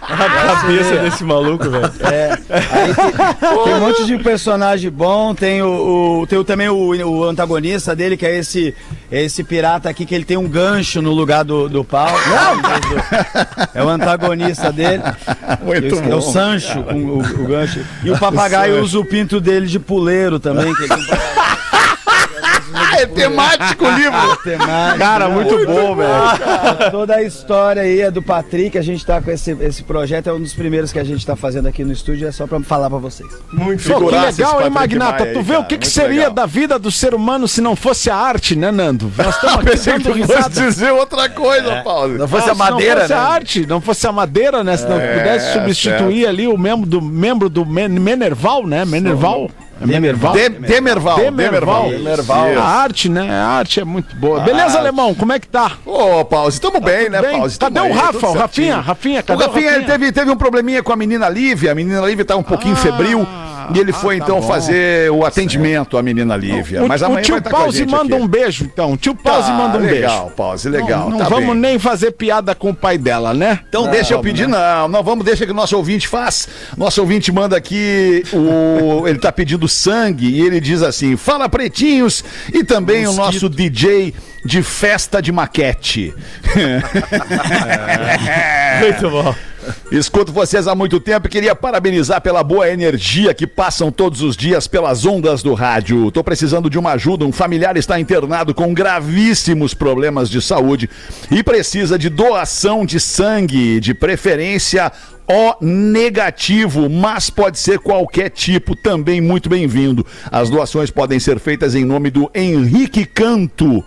[SPEAKER 10] A cabeça desse maluco, velho.
[SPEAKER 2] É, aí tem, tem um monte de personagem bom, tem o, o- tem o- também o, o antagonista dele, que é esse, é esse pirata aqui, que ele tem um gancho no lugar do, do pau. É o antagonista dele.
[SPEAKER 3] Muito
[SPEAKER 2] é o
[SPEAKER 3] bom.
[SPEAKER 2] Sancho, com o, o gancho. E o papagaio usa o pinto dele de puleiro também. Que ele tem um
[SPEAKER 3] é temático o livro.
[SPEAKER 2] temático,
[SPEAKER 5] Cara, muito bom, velho.
[SPEAKER 2] Toda a história aí é do Patrick, a gente tá com esse, esse projeto, é um dos primeiros que a gente tá fazendo aqui no estúdio, é só pra falar pra vocês.
[SPEAKER 5] Pô, que legal, hein, Magnata?
[SPEAKER 3] Maia
[SPEAKER 5] Tu
[SPEAKER 3] aí,
[SPEAKER 5] vê
[SPEAKER 3] cara,
[SPEAKER 5] o que, que
[SPEAKER 3] muito
[SPEAKER 5] seria
[SPEAKER 3] legal.
[SPEAKER 5] da vida do ser humano se não fosse a arte, né, Nando? Nós estamos aqui
[SPEAKER 3] Pensei que tu fosse dizer outra coisa, Paulo.
[SPEAKER 6] Não fosse
[SPEAKER 5] Ah,
[SPEAKER 6] a madeira,
[SPEAKER 5] Se não fosse
[SPEAKER 6] né?
[SPEAKER 5] a arte, não fosse a madeira, né? Se não
[SPEAKER 3] É,
[SPEAKER 5] pudesse substituir ali o membro do membro do Men- Menerval, né? Menerval. É Menerval.
[SPEAKER 3] De- Demerval.
[SPEAKER 5] Demerval.
[SPEAKER 3] Demerval.
[SPEAKER 5] A arte, né? A arte é muito boa. Beleza, alemão? Como é que tá?
[SPEAKER 3] Ô, Pause, estamos bem, né? Pause?
[SPEAKER 5] Cadê o Rafa? O Rafinha? Rafinha,
[SPEAKER 3] O
[SPEAKER 5] cadê
[SPEAKER 3] Rafinha, ele teve, teve um probleminha com a menina Lívia. A menina Lívia tá um pouquinho febril. E ele foi,
[SPEAKER 5] tá
[SPEAKER 3] então,
[SPEAKER 5] bom.
[SPEAKER 3] fazer o atendimento à menina Lívia.
[SPEAKER 5] O,
[SPEAKER 3] Mas
[SPEAKER 5] o
[SPEAKER 3] amanhã
[SPEAKER 5] tio
[SPEAKER 3] vai estar com a
[SPEAKER 5] Pause manda
[SPEAKER 3] aqui.
[SPEAKER 5] um beijo, então. O tio Pause
[SPEAKER 3] Tá,
[SPEAKER 5] manda um
[SPEAKER 3] legal,
[SPEAKER 5] beijo.
[SPEAKER 3] Pause, legal.
[SPEAKER 5] Não, não
[SPEAKER 3] tá
[SPEAKER 5] vamos
[SPEAKER 3] bem.
[SPEAKER 5] nem fazer piada com o pai dela, né?
[SPEAKER 3] Então deixa eu pedir, não, não vamos, deixa que o nosso ouvinte faz. Nosso ouvinte manda aqui, o, ele tá pedindo sangue e ele diz assim: fala pretinhos e também o nosso DJ de festa de maquete.
[SPEAKER 10] Muito bom.
[SPEAKER 3] Escuto vocês há muito tempo e queria parabenizar pela boa energia que passam todos os dias pelas ondas do rádio. Tô precisando de uma ajuda. Um familiar está internado com gravíssimos problemas de saúde e precisa de doação de sangue, de preferência O negativo, mas pode ser qualquer tipo, também muito bem-vindo. As doações podem ser feitas em nome do Henrique Canto.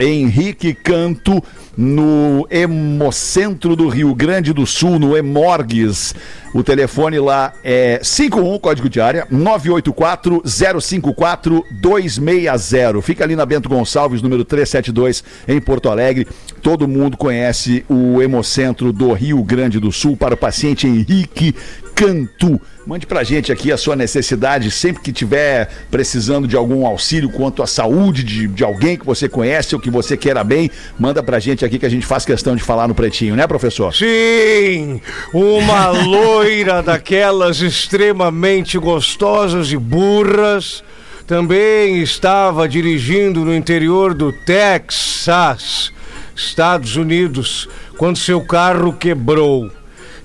[SPEAKER 3] Henrique Canto, no Hemocentro do Rio Grande do Sul, no Hemorgues. O telefone lá é 51, código de área, 984-054-260. Fica ali na Bento Gonçalves, número 372, em Porto Alegre. Todo mundo conhece o Hemocentro do Rio Grande do Sul para o paciente Henrique Cantu. Mande pra gente aqui a sua necessidade, sempre que tiver precisando de algum auxílio quanto à saúde de, de alguém que você conhece ou que você queira bem, manda pra gente aqui que a gente faz questão de falar no pretinho, né, professor?
[SPEAKER 10] Sim, uma loira daquelas extremamente gostosas e burras também estava dirigindo no interior do Texas, Estados Unidos, quando seu carro quebrou.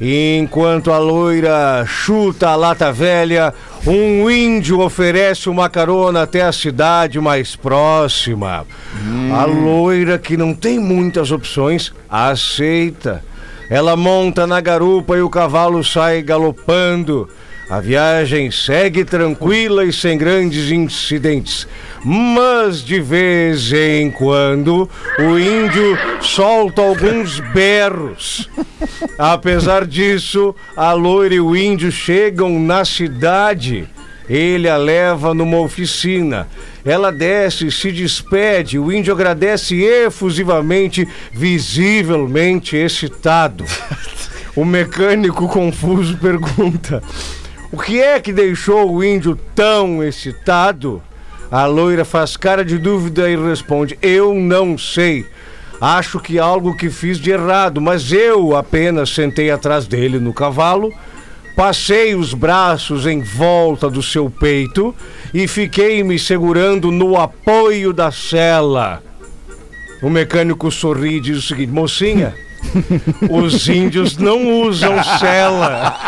[SPEAKER 10] Enquanto a loira chuta a lata velha, um índio oferece uma carona até a cidade mais próxima. A loira, que não tem muitas opções, aceita. Ela monta na garupa e o cavalo sai galopando. A viagem segue tranquila e sem grandes incidentes. Mas de vez em quando o índio solta alguns berros. Apesar disso, a loira e o índio chegam na cidade. Ele a leva numa oficina. Ela desce, se despede. O índio agradece efusivamente, visivelmente excitado. O mecânico confuso pergunta: O que é que deixou o índio tão excitado? A loira faz cara de dúvida e responde: Eu não sei. Acho que algo que fiz de errado, mas eu apenas sentei atrás dele no cavalo, passei os braços em volta do seu peito e fiquei me segurando no apoio da cela. O mecânico sorri e diz o seguinte: mocinha, os índios não usam cela.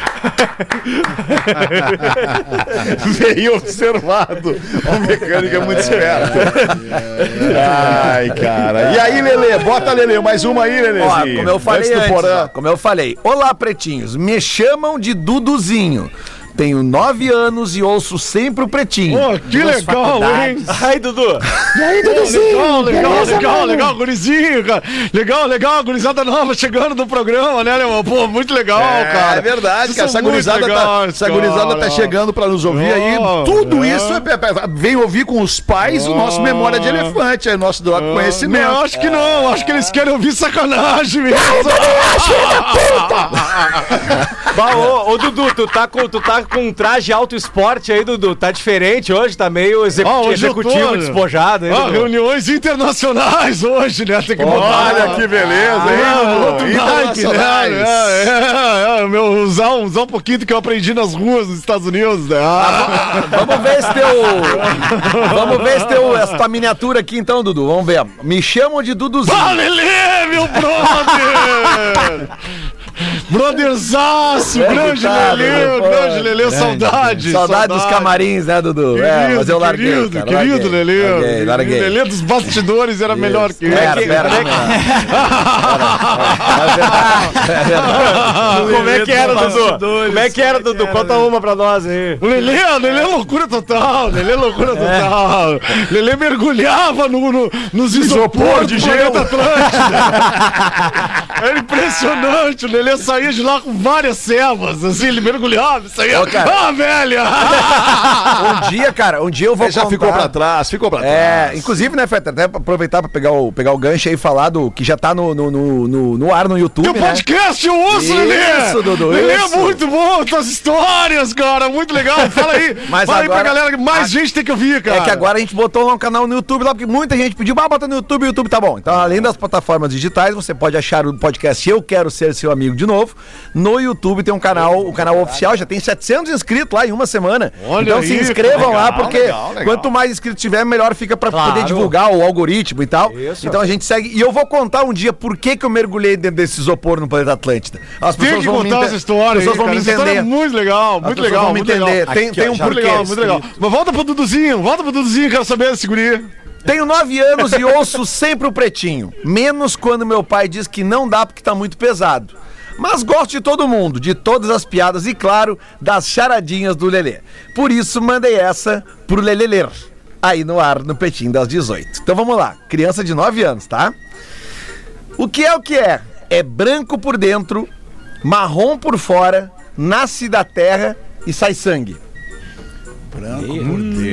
[SPEAKER 3] Bem observado. O mecânico é muito esperto. Ai, cara. E aí, Lelê? Bota, Lelê. Mais uma aí, Lelê.
[SPEAKER 6] Ó, como eu falei antes, ó, como eu falei. Olá, pretinhos. Me chamam de Duduzinho. Tenho nove anos e ouço sempre o pretinho.
[SPEAKER 5] Pô, que legal, hein?
[SPEAKER 7] Ai, Dudu.
[SPEAKER 5] E aí, Legal, legal, legal, legal, gurizinho, cara. Legal, legal, gurizada nova chegando no programa, né, Leão? Pô, muito legal, cara.
[SPEAKER 3] É verdade, cara. Essa gurizada, tá,
[SPEAKER 5] legais,
[SPEAKER 3] essa gurizada tá chegando pra nos ouvir aí.
[SPEAKER 5] Oh,
[SPEAKER 3] Tudo
[SPEAKER 5] é.
[SPEAKER 3] isso é, é- vem ouvir com os pais o nosso Memória de Elefante, é nosso do conhecimento.
[SPEAKER 5] Não, acho que não. Acho que eles querem ouvir sacanagem mesmo.
[SPEAKER 7] Bah, ô, ô, Dudu, tu tá, com, tu tá com um traje alto esporte aí, Dudu. Tá diferente hoje, tá meio execu-
[SPEAKER 5] Ah, hoje tô,
[SPEAKER 7] executivo,
[SPEAKER 5] né?
[SPEAKER 7] despojado. Hein,
[SPEAKER 5] Ah, reuniões internacionais hoje, né? Tem que botar.
[SPEAKER 3] Olha que beleza,
[SPEAKER 5] Ah,
[SPEAKER 3] hein?
[SPEAKER 5] outro né?
[SPEAKER 3] Internacionais.
[SPEAKER 5] É, é, é, meu, usar, usar um pouquinho do que eu aprendi nas ruas dos Estados Unidos. Né? Ah,
[SPEAKER 6] Vamos ver esse teu. Vamos ver esse teu, essa miniatura aqui então, Dudu. Vamos ver. Me chamam de Duduzinho.
[SPEAKER 5] Lelê, meu brother! Brotherzaço,
[SPEAKER 6] É,
[SPEAKER 5] grande
[SPEAKER 6] coitado,
[SPEAKER 5] Lelê,
[SPEAKER 6] né? Pô,
[SPEAKER 5] grande Lelê, saudade.
[SPEAKER 6] Saudade dos camarins, né, Dudu? é,
[SPEAKER 5] Querido,
[SPEAKER 6] mas eu larguei.
[SPEAKER 5] querido,
[SPEAKER 6] cara,
[SPEAKER 5] querido Lelê.
[SPEAKER 6] Larguei, larguei.
[SPEAKER 5] Lelê dos bastidores era melhor que ele.
[SPEAKER 6] Pera, pera,
[SPEAKER 7] Como é que era, Dudu? Como é que era, Dudu? Conta uma pra nós aí.
[SPEAKER 5] O Lelê, o Lelê é loucura total, Lelê é loucura total. Lelê mergulhava no, no, nos isopor de gelo Era impressionante, o Saía de lá com várias células, assim, ele mergulhava, saía.
[SPEAKER 6] Ô, cara.
[SPEAKER 5] Ah, velha!
[SPEAKER 6] Um dia, cara, um dia eu vou
[SPEAKER 3] Já
[SPEAKER 6] contar.
[SPEAKER 3] ficou pra trás, ficou pra
[SPEAKER 6] É,
[SPEAKER 3] trás.
[SPEAKER 6] inclusive, né, Feta, até pra aproveitar pra pegar o, pegar o gancho aí e falar do que já tá no, no, no, no- no ar no YouTube,
[SPEAKER 5] Teu
[SPEAKER 6] né?
[SPEAKER 5] podcast, eu ouço, Lelê!
[SPEAKER 6] Isso, Dudu,
[SPEAKER 5] Lelê
[SPEAKER 6] isso.
[SPEAKER 5] é muito bom, tuas histórias, cara, muito legal. Fala aí,
[SPEAKER 6] Mas
[SPEAKER 5] fala aí pra
[SPEAKER 6] agora-
[SPEAKER 5] galera que mais gente tem que ouvir, cara.
[SPEAKER 6] É que agora a gente botou lá um canal no YouTube lá, porque muita gente pediu, ah, bota no YouTube, o YouTube tá bom. Então, além das plataformas digitais, você pode achar o podcast Eu Quero Ser Seu Amigo de novo. No YouTube tem um canal, o canal oficial, já tem 700 inscritos lá em uma semana.
[SPEAKER 5] Olha
[SPEAKER 6] então
[SPEAKER 5] aí,
[SPEAKER 6] se inscrevam lá,
[SPEAKER 3] legal,
[SPEAKER 6] porque
[SPEAKER 3] legal, legal.
[SPEAKER 6] quanto mais inscritos tiver, melhor fica pra poder divulgar o algoritmo e tal. Então a gente segue. E eu vou contar um dia por que, que eu mergulhei dentro desse isopor no planeta Atlântida. As
[SPEAKER 5] Tem que
[SPEAKER 6] vão me
[SPEAKER 5] contar
[SPEAKER 6] ente-
[SPEAKER 5] essa história
[SPEAKER 6] As pessoas
[SPEAKER 5] aí,
[SPEAKER 6] vão
[SPEAKER 5] cara.
[SPEAKER 6] me
[SPEAKER 5] história
[SPEAKER 6] entender.
[SPEAKER 5] é muito legal, muito
[SPEAKER 6] pessoas
[SPEAKER 5] legal,
[SPEAKER 6] vão me
[SPEAKER 5] muito legal.
[SPEAKER 6] entender. Tem- tem um
[SPEAKER 5] muito
[SPEAKER 6] porquê,
[SPEAKER 5] legal, muito legal. Mas volta pro Duduzinho, volta pro Duduzinho, quero saber desse guri.
[SPEAKER 6] Tenho nove anos e ouço sempre o pretinho. Menos quando meu pai diz que não dá porque tá muito pesado. Mas gosto de todo mundo, de todas as piadas e, claro, das charadinhas do Lelê. Por isso, mandei essa pro Lelê ler. Aí no ar, no Pretinho das 18. Então vamos lá. Criança de 9 anos, tá? O que é o que é? É branco por dentro, marrom por fora, nasce da terra e sai sangue.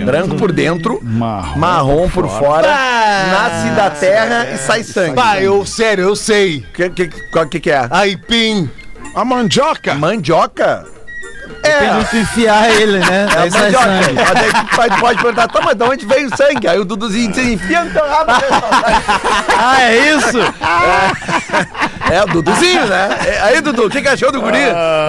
[SPEAKER 6] Branco por dentro, marrom, por fora, nasce da terra e sai sangue.
[SPEAKER 8] Pá, eu, sério, eu sei.
[SPEAKER 6] O que, que, qual que, que é?
[SPEAKER 8] Aipim.
[SPEAKER 5] A mandioca.
[SPEAKER 6] Mandioca? É,
[SPEAKER 2] Tem que enfiar ele, né?
[SPEAKER 6] é
[SPEAKER 2] Aí sai
[SPEAKER 6] mandioca.
[SPEAKER 2] sangue.
[SPEAKER 6] Mas aí pode, pode perguntar, tá, mas de onde veio o sangue? Aí o Duduzinho diz, enfia no teu rabo.
[SPEAKER 2] Ah, é isso?
[SPEAKER 6] É o Duduzinho, né? É, Aí, Dudu, o que, que achou do guri?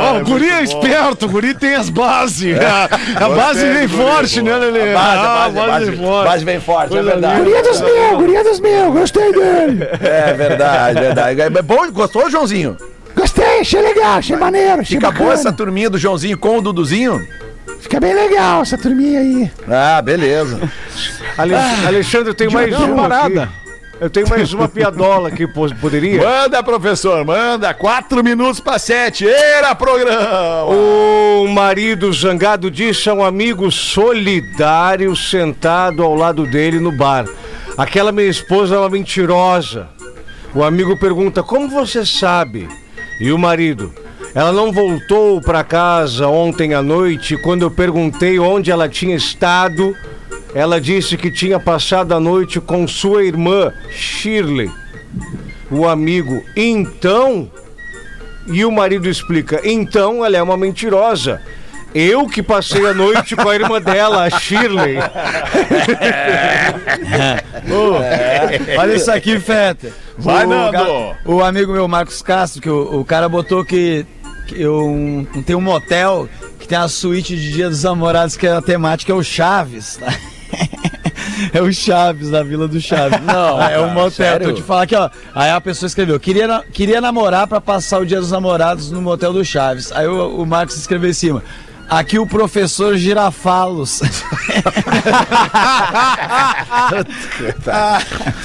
[SPEAKER 5] Ó, o guri é esperto, o guri tem as bases. A, a base vem forte, né, Lelê?
[SPEAKER 6] Base,
[SPEAKER 5] Ah,
[SPEAKER 6] a base, a base,
[SPEAKER 5] vem forte.
[SPEAKER 6] base bem forte, é verdade.
[SPEAKER 5] linda.
[SPEAKER 2] dos meus, guria dos meus, gostei dele.
[SPEAKER 6] É verdade, verdade. É bom, gostou, Joãozinho?
[SPEAKER 2] Gostei, achei legal, achei maneiro, achei
[SPEAKER 6] Fica boa essa turminha do Joãozinho com o Duduzinho?
[SPEAKER 2] Fica bem legal essa turminha aí.
[SPEAKER 6] Ah, beleza.
[SPEAKER 10] Ale- Alexandre, eu tenho mais uma
[SPEAKER 5] parada.
[SPEAKER 10] aqui. Eu tenho mais uma piadola aqui, pô, poderia?
[SPEAKER 3] Manda, professor, manda. Quatro minutos pra sete. Era programa.
[SPEAKER 10] O marido zangado disse a um amigo solidário sentado ao lado dele no bar. Aquela minha esposa é uma mentirosa. O amigo pergunta: Como você sabe? E o marido: Ela não voltou para casa ontem à noite. Quando eu perguntei onde ela tinha estado, ela disse que tinha passado a noite com sua irmã, Shirley. O amigo: Então. E o marido explica: então ela é uma mentirosa. Eu que passei a noite com a irmã dela, a Shirley.
[SPEAKER 2] Olha isso aqui, Feta.
[SPEAKER 3] Vai,
[SPEAKER 2] o,
[SPEAKER 3] Nando.
[SPEAKER 2] o amigo meu, Marcos Castro, que o, o cara botou que, que eu, um- tem um motel que tem a suíte de Dia dos Namorados, que é a temática é o Chaves. tá? É o Chaves, na Vila do Chaves. Não, é um motel.
[SPEAKER 6] sério?
[SPEAKER 2] Tô te falar aqui, ó. Aí a pessoa escreveu: queria, na- queria namorar pra passar o dia dos namorados no motel do Chaves. Aí o, o Marcos escreveu em cima. Aqui o professor Girafalos.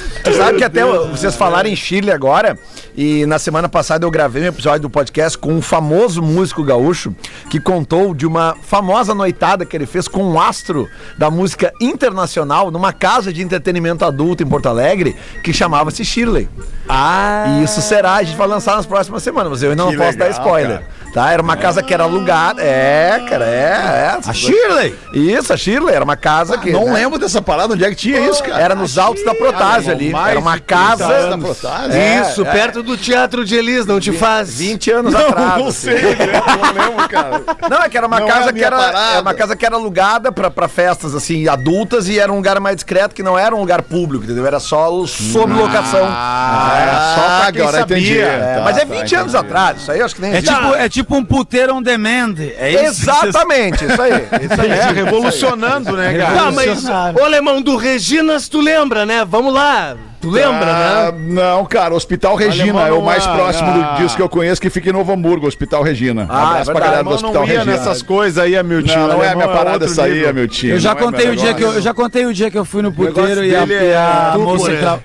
[SPEAKER 6] Sabe que até vocês falaram em Chile agora, e na semana passada eu gravei um episódio do podcast com um famoso músico gaúcho que contou de uma famosa noitada que ele fez com um astro da música internacional numa casa de entretenimento adulto em Porto Alegre que chamava-se Shirley. Ah! E isso será, a gente vai lançar nas próximas semanas, mas eu ainda não posso dar
[SPEAKER 3] legal,
[SPEAKER 6] spoiler. Tá? Era uma casa que era alugada. É, cara, é. é.
[SPEAKER 2] A Shirley?
[SPEAKER 6] Isso, a Shirley. Era uma casa que.
[SPEAKER 3] Não
[SPEAKER 6] né,
[SPEAKER 3] lembro dessa parada, onde é que tinha isso, cara?
[SPEAKER 6] Era nos altos da Protásio ali. Era uma casa.
[SPEAKER 3] da Protásio?
[SPEAKER 6] É,
[SPEAKER 8] Isso,
[SPEAKER 6] é.
[SPEAKER 8] perto do Teatro de Elis, não te faz.
[SPEAKER 6] 20 anos
[SPEAKER 3] Não,
[SPEAKER 6] atrás.
[SPEAKER 3] não
[SPEAKER 6] assim.
[SPEAKER 3] sei, né? não lembro, cara.
[SPEAKER 6] Não, é que era uma
[SPEAKER 3] Não é
[SPEAKER 6] casa
[SPEAKER 3] a
[SPEAKER 6] que era,
[SPEAKER 3] parada.
[SPEAKER 6] uma casa que era alugada pra, pra festas assim adultas e era um lugar mais discreto que não era um lugar público, entendeu? Era só o- sob locação.
[SPEAKER 3] Ah, era só pra quem
[SPEAKER 6] agora
[SPEAKER 3] sabia.
[SPEAKER 6] entendi. É,
[SPEAKER 3] Tá,
[SPEAKER 6] mas é
[SPEAKER 3] tá,
[SPEAKER 6] 20 anos
[SPEAKER 3] entendi.
[SPEAKER 6] atrás, isso aí eu acho que nem
[SPEAKER 2] É
[SPEAKER 6] existe.
[SPEAKER 2] tipo, é tipo um puteiro on demand. É isso?
[SPEAKER 6] Exatamente, isso aí. Isso aí.
[SPEAKER 5] É, revolucionando, né, cara?
[SPEAKER 8] Tá, mas, ô alemão, do Reginas, tu lembra, né? Vamos lá. Tu lembra,
[SPEAKER 3] Ah,
[SPEAKER 8] né?
[SPEAKER 3] Não, cara, Hospital Regina
[SPEAKER 5] Alemão
[SPEAKER 3] é o mais
[SPEAKER 5] é,
[SPEAKER 3] próximo
[SPEAKER 5] ah.
[SPEAKER 3] do- disso que eu conheço que fica em Novo Hamburgo, Hospital Regina.
[SPEAKER 6] Ah,
[SPEAKER 3] Abraço
[SPEAKER 6] é
[SPEAKER 3] pra galera do Hospital
[SPEAKER 5] não ia
[SPEAKER 3] Regina.
[SPEAKER 5] nessas coisas aí, Amiltinho.
[SPEAKER 3] Não, não é a minha
[SPEAKER 5] Alemão
[SPEAKER 3] parada essa aí, meu tio.
[SPEAKER 2] Eu já
[SPEAKER 3] é
[SPEAKER 2] contei
[SPEAKER 3] meu
[SPEAKER 2] o dia que eu, já contei o dia que eu fui no puteiro e a, e a
[SPEAKER 5] é
[SPEAKER 2] moça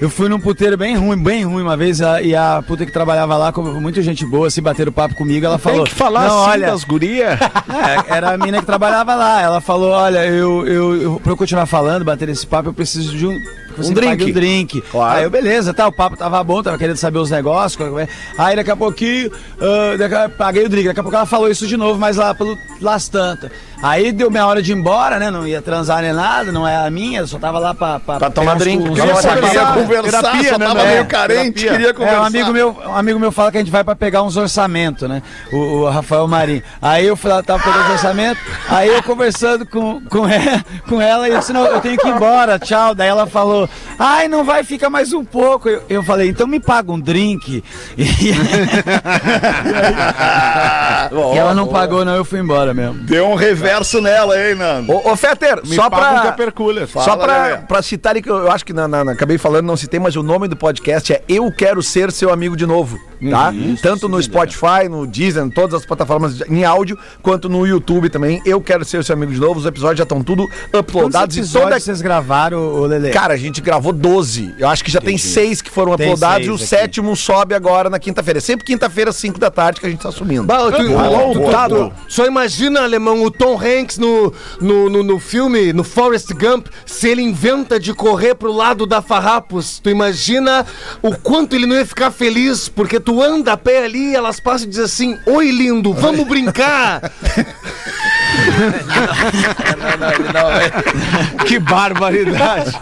[SPEAKER 2] Eu fui num puteiro bem ruim, bem ruim uma vez, a- e a puta que trabalhava lá, com muita gente boa, se bateram papo comigo, ela falou.
[SPEAKER 5] Tem que falar
[SPEAKER 2] não,
[SPEAKER 5] assim
[SPEAKER 2] olha,
[SPEAKER 5] das gurias.
[SPEAKER 2] É, era a mina que trabalhava lá. Ela falou: Olha, eu, eu, eu pra eu continuar falando, bater esse papo, eu preciso de um.
[SPEAKER 6] Um drink.
[SPEAKER 2] Um drink.
[SPEAKER 6] Claro.
[SPEAKER 2] Aí eu, beleza, tá, o papo tava bom, tava querendo saber os negócios. como é. Aí daqui a pouquinho, a- paguei o drink. Daqui a pouco ela falou isso de novo, mas lá pelo Las Tantas. Aí deu minha hora de ir embora, né? Não ia transar nem nada, não é a minha, eu só tava lá pra, pra,
[SPEAKER 6] Pra tomar drink.
[SPEAKER 2] uns
[SPEAKER 6] Queria.
[SPEAKER 3] Queria conversar,
[SPEAKER 5] Terapia,
[SPEAKER 3] só
[SPEAKER 5] né,
[SPEAKER 3] tava
[SPEAKER 5] né?
[SPEAKER 3] meio carente,
[SPEAKER 5] Terapia.
[SPEAKER 3] queria
[SPEAKER 2] É,
[SPEAKER 3] conversar.
[SPEAKER 2] um amigo meu, um amigo meu fala que a gente vai pra pegar uns orçamentos, né? O, o Rafael Marinho. Aí eu fui lá, tava pegando os orçamentos, aí eu conversando com, com, ela, com ela e eu disse, não, eu tenho que ir embora, tchau. Daí ela falou, ai, não vai, fica mais um pouco. Eu, eu falei, então me paga um drink. E, e ela não pagou, não, eu fui embora mesmo.
[SPEAKER 3] Deu um reverso nela, hein, Nando?
[SPEAKER 6] Ô, ô Fetter,
[SPEAKER 5] Me
[SPEAKER 6] só
[SPEAKER 5] paga um
[SPEAKER 6] pra.
[SPEAKER 5] caperculha.
[SPEAKER 6] Só
[SPEAKER 3] Fala,
[SPEAKER 6] pra,
[SPEAKER 3] Lelê.
[SPEAKER 6] pra citar que eu, eu acho que na, na- na- acabei falando, não citei, mas o nome do podcast é Eu Quero Ser Seu Amigo de Novo, tá? Tanto no Spotify, no Deezer, em todas as plataformas em áudio, quanto no YouTube também. Eu Quero Ser Seu Amigo de Novo. Os episódios já estão tudo
[SPEAKER 2] Quantos
[SPEAKER 6] uploadados e
[SPEAKER 2] episódios
[SPEAKER 6] toda...
[SPEAKER 2] vocês gravaram, ô Lelê?
[SPEAKER 6] Cara, a gente gravou 12. Eu acho que já tem seis que foram
[SPEAKER 2] Tem
[SPEAKER 6] uploadados e o
[SPEAKER 2] aqui.
[SPEAKER 6] sétimo sobe agora na quinta-feira. É Sempre quinta-feira, 5 da tarde, que a gente tá sumindo.
[SPEAKER 8] Bah, tu,
[SPEAKER 3] Boa,
[SPEAKER 8] tu-
[SPEAKER 3] boa,
[SPEAKER 8] tu-
[SPEAKER 3] boa.
[SPEAKER 8] Só imagina, alemão, o Tom Hanks no, no, no, no filme, no Forrest Gump, se ele inventa de correr pro lado da Farrapos. Tu imagina o quanto ele não ia ficar feliz, porque tu anda a pé ali e elas passam e dizem assim: Oi, lindo, vamos brincar.
[SPEAKER 5] Que barbaridade.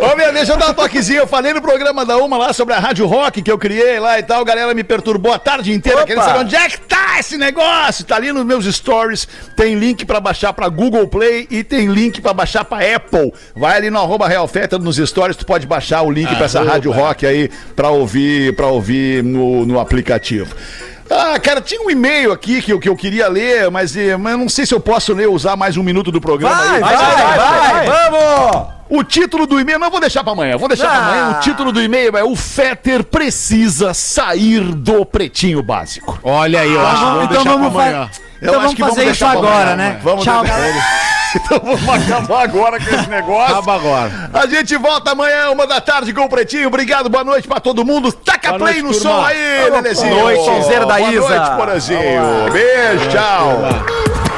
[SPEAKER 3] Ô, minha, deixa eu dar um toquezinho. Eu falei no programa da Uma lá sobre a Rádio Rock que eu criei lá e tal. A galera me perturbou a tarde inteira
[SPEAKER 6] Opa!
[SPEAKER 3] querendo saber onde é que tá esse negócio. Tá ali nos meus stories. Tem link pra baixar pra Google Play e tem link pra baixar pra Apple. Vai ali no arroba Real Feta nos stories. Tu pode baixar o link pra essa Rádio Rock aí pra ouvir, pra ouvir no, no aplicativo. Ah, cara, tinha um e-mail aqui que eu, que eu queria ler, mas, eh, mas eu não sei se eu posso ler, usar mais um minuto do programa aí.
[SPEAKER 6] vai, vai, vamos!
[SPEAKER 3] O título do e-mail, não vou deixar pra amanhã, vou deixar pra
[SPEAKER 6] Ah.
[SPEAKER 3] amanhã. O título do e-mail é O Fetter precisa sair do pretinho básico.
[SPEAKER 5] Olha aí, eu acho que vamos
[SPEAKER 2] então
[SPEAKER 5] deixar
[SPEAKER 2] vamos
[SPEAKER 5] pra amanhã.
[SPEAKER 2] fa-
[SPEAKER 3] Eu
[SPEAKER 2] Então
[SPEAKER 3] acho
[SPEAKER 2] vamos
[SPEAKER 3] que vamos
[SPEAKER 2] fazer isso
[SPEAKER 3] pra
[SPEAKER 2] agora,
[SPEAKER 3] amanhã,
[SPEAKER 2] né?
[SPEAKER 3] Vamos
[SPEAKER 2] Tchau, galera.
[SPEAKER 3] Então vamos acabar agora com esse negócio.
[SPEAKER 5] Acaba agora.
[SPEAKER 3] A gente volta amanhã, uma da tarde, com o Pretinho. Obrigado, boa noite pra todo mundo. Taca
[SPEAKER 5] Boa
[SPEAKER 3] play
[SPEAKER 5] noite,
[SPEAKER 3] no
[SPEAKER 5] turma.
[SPEAKER 3] som aí, Lelezinho.
[SPEAKER 6] Boa noite, Zera da
[SPEAKER 3] Boa
[SPEAKER 6] Isa.
[SPEAKER 3] noite, Porazinho. Beijo, tchau.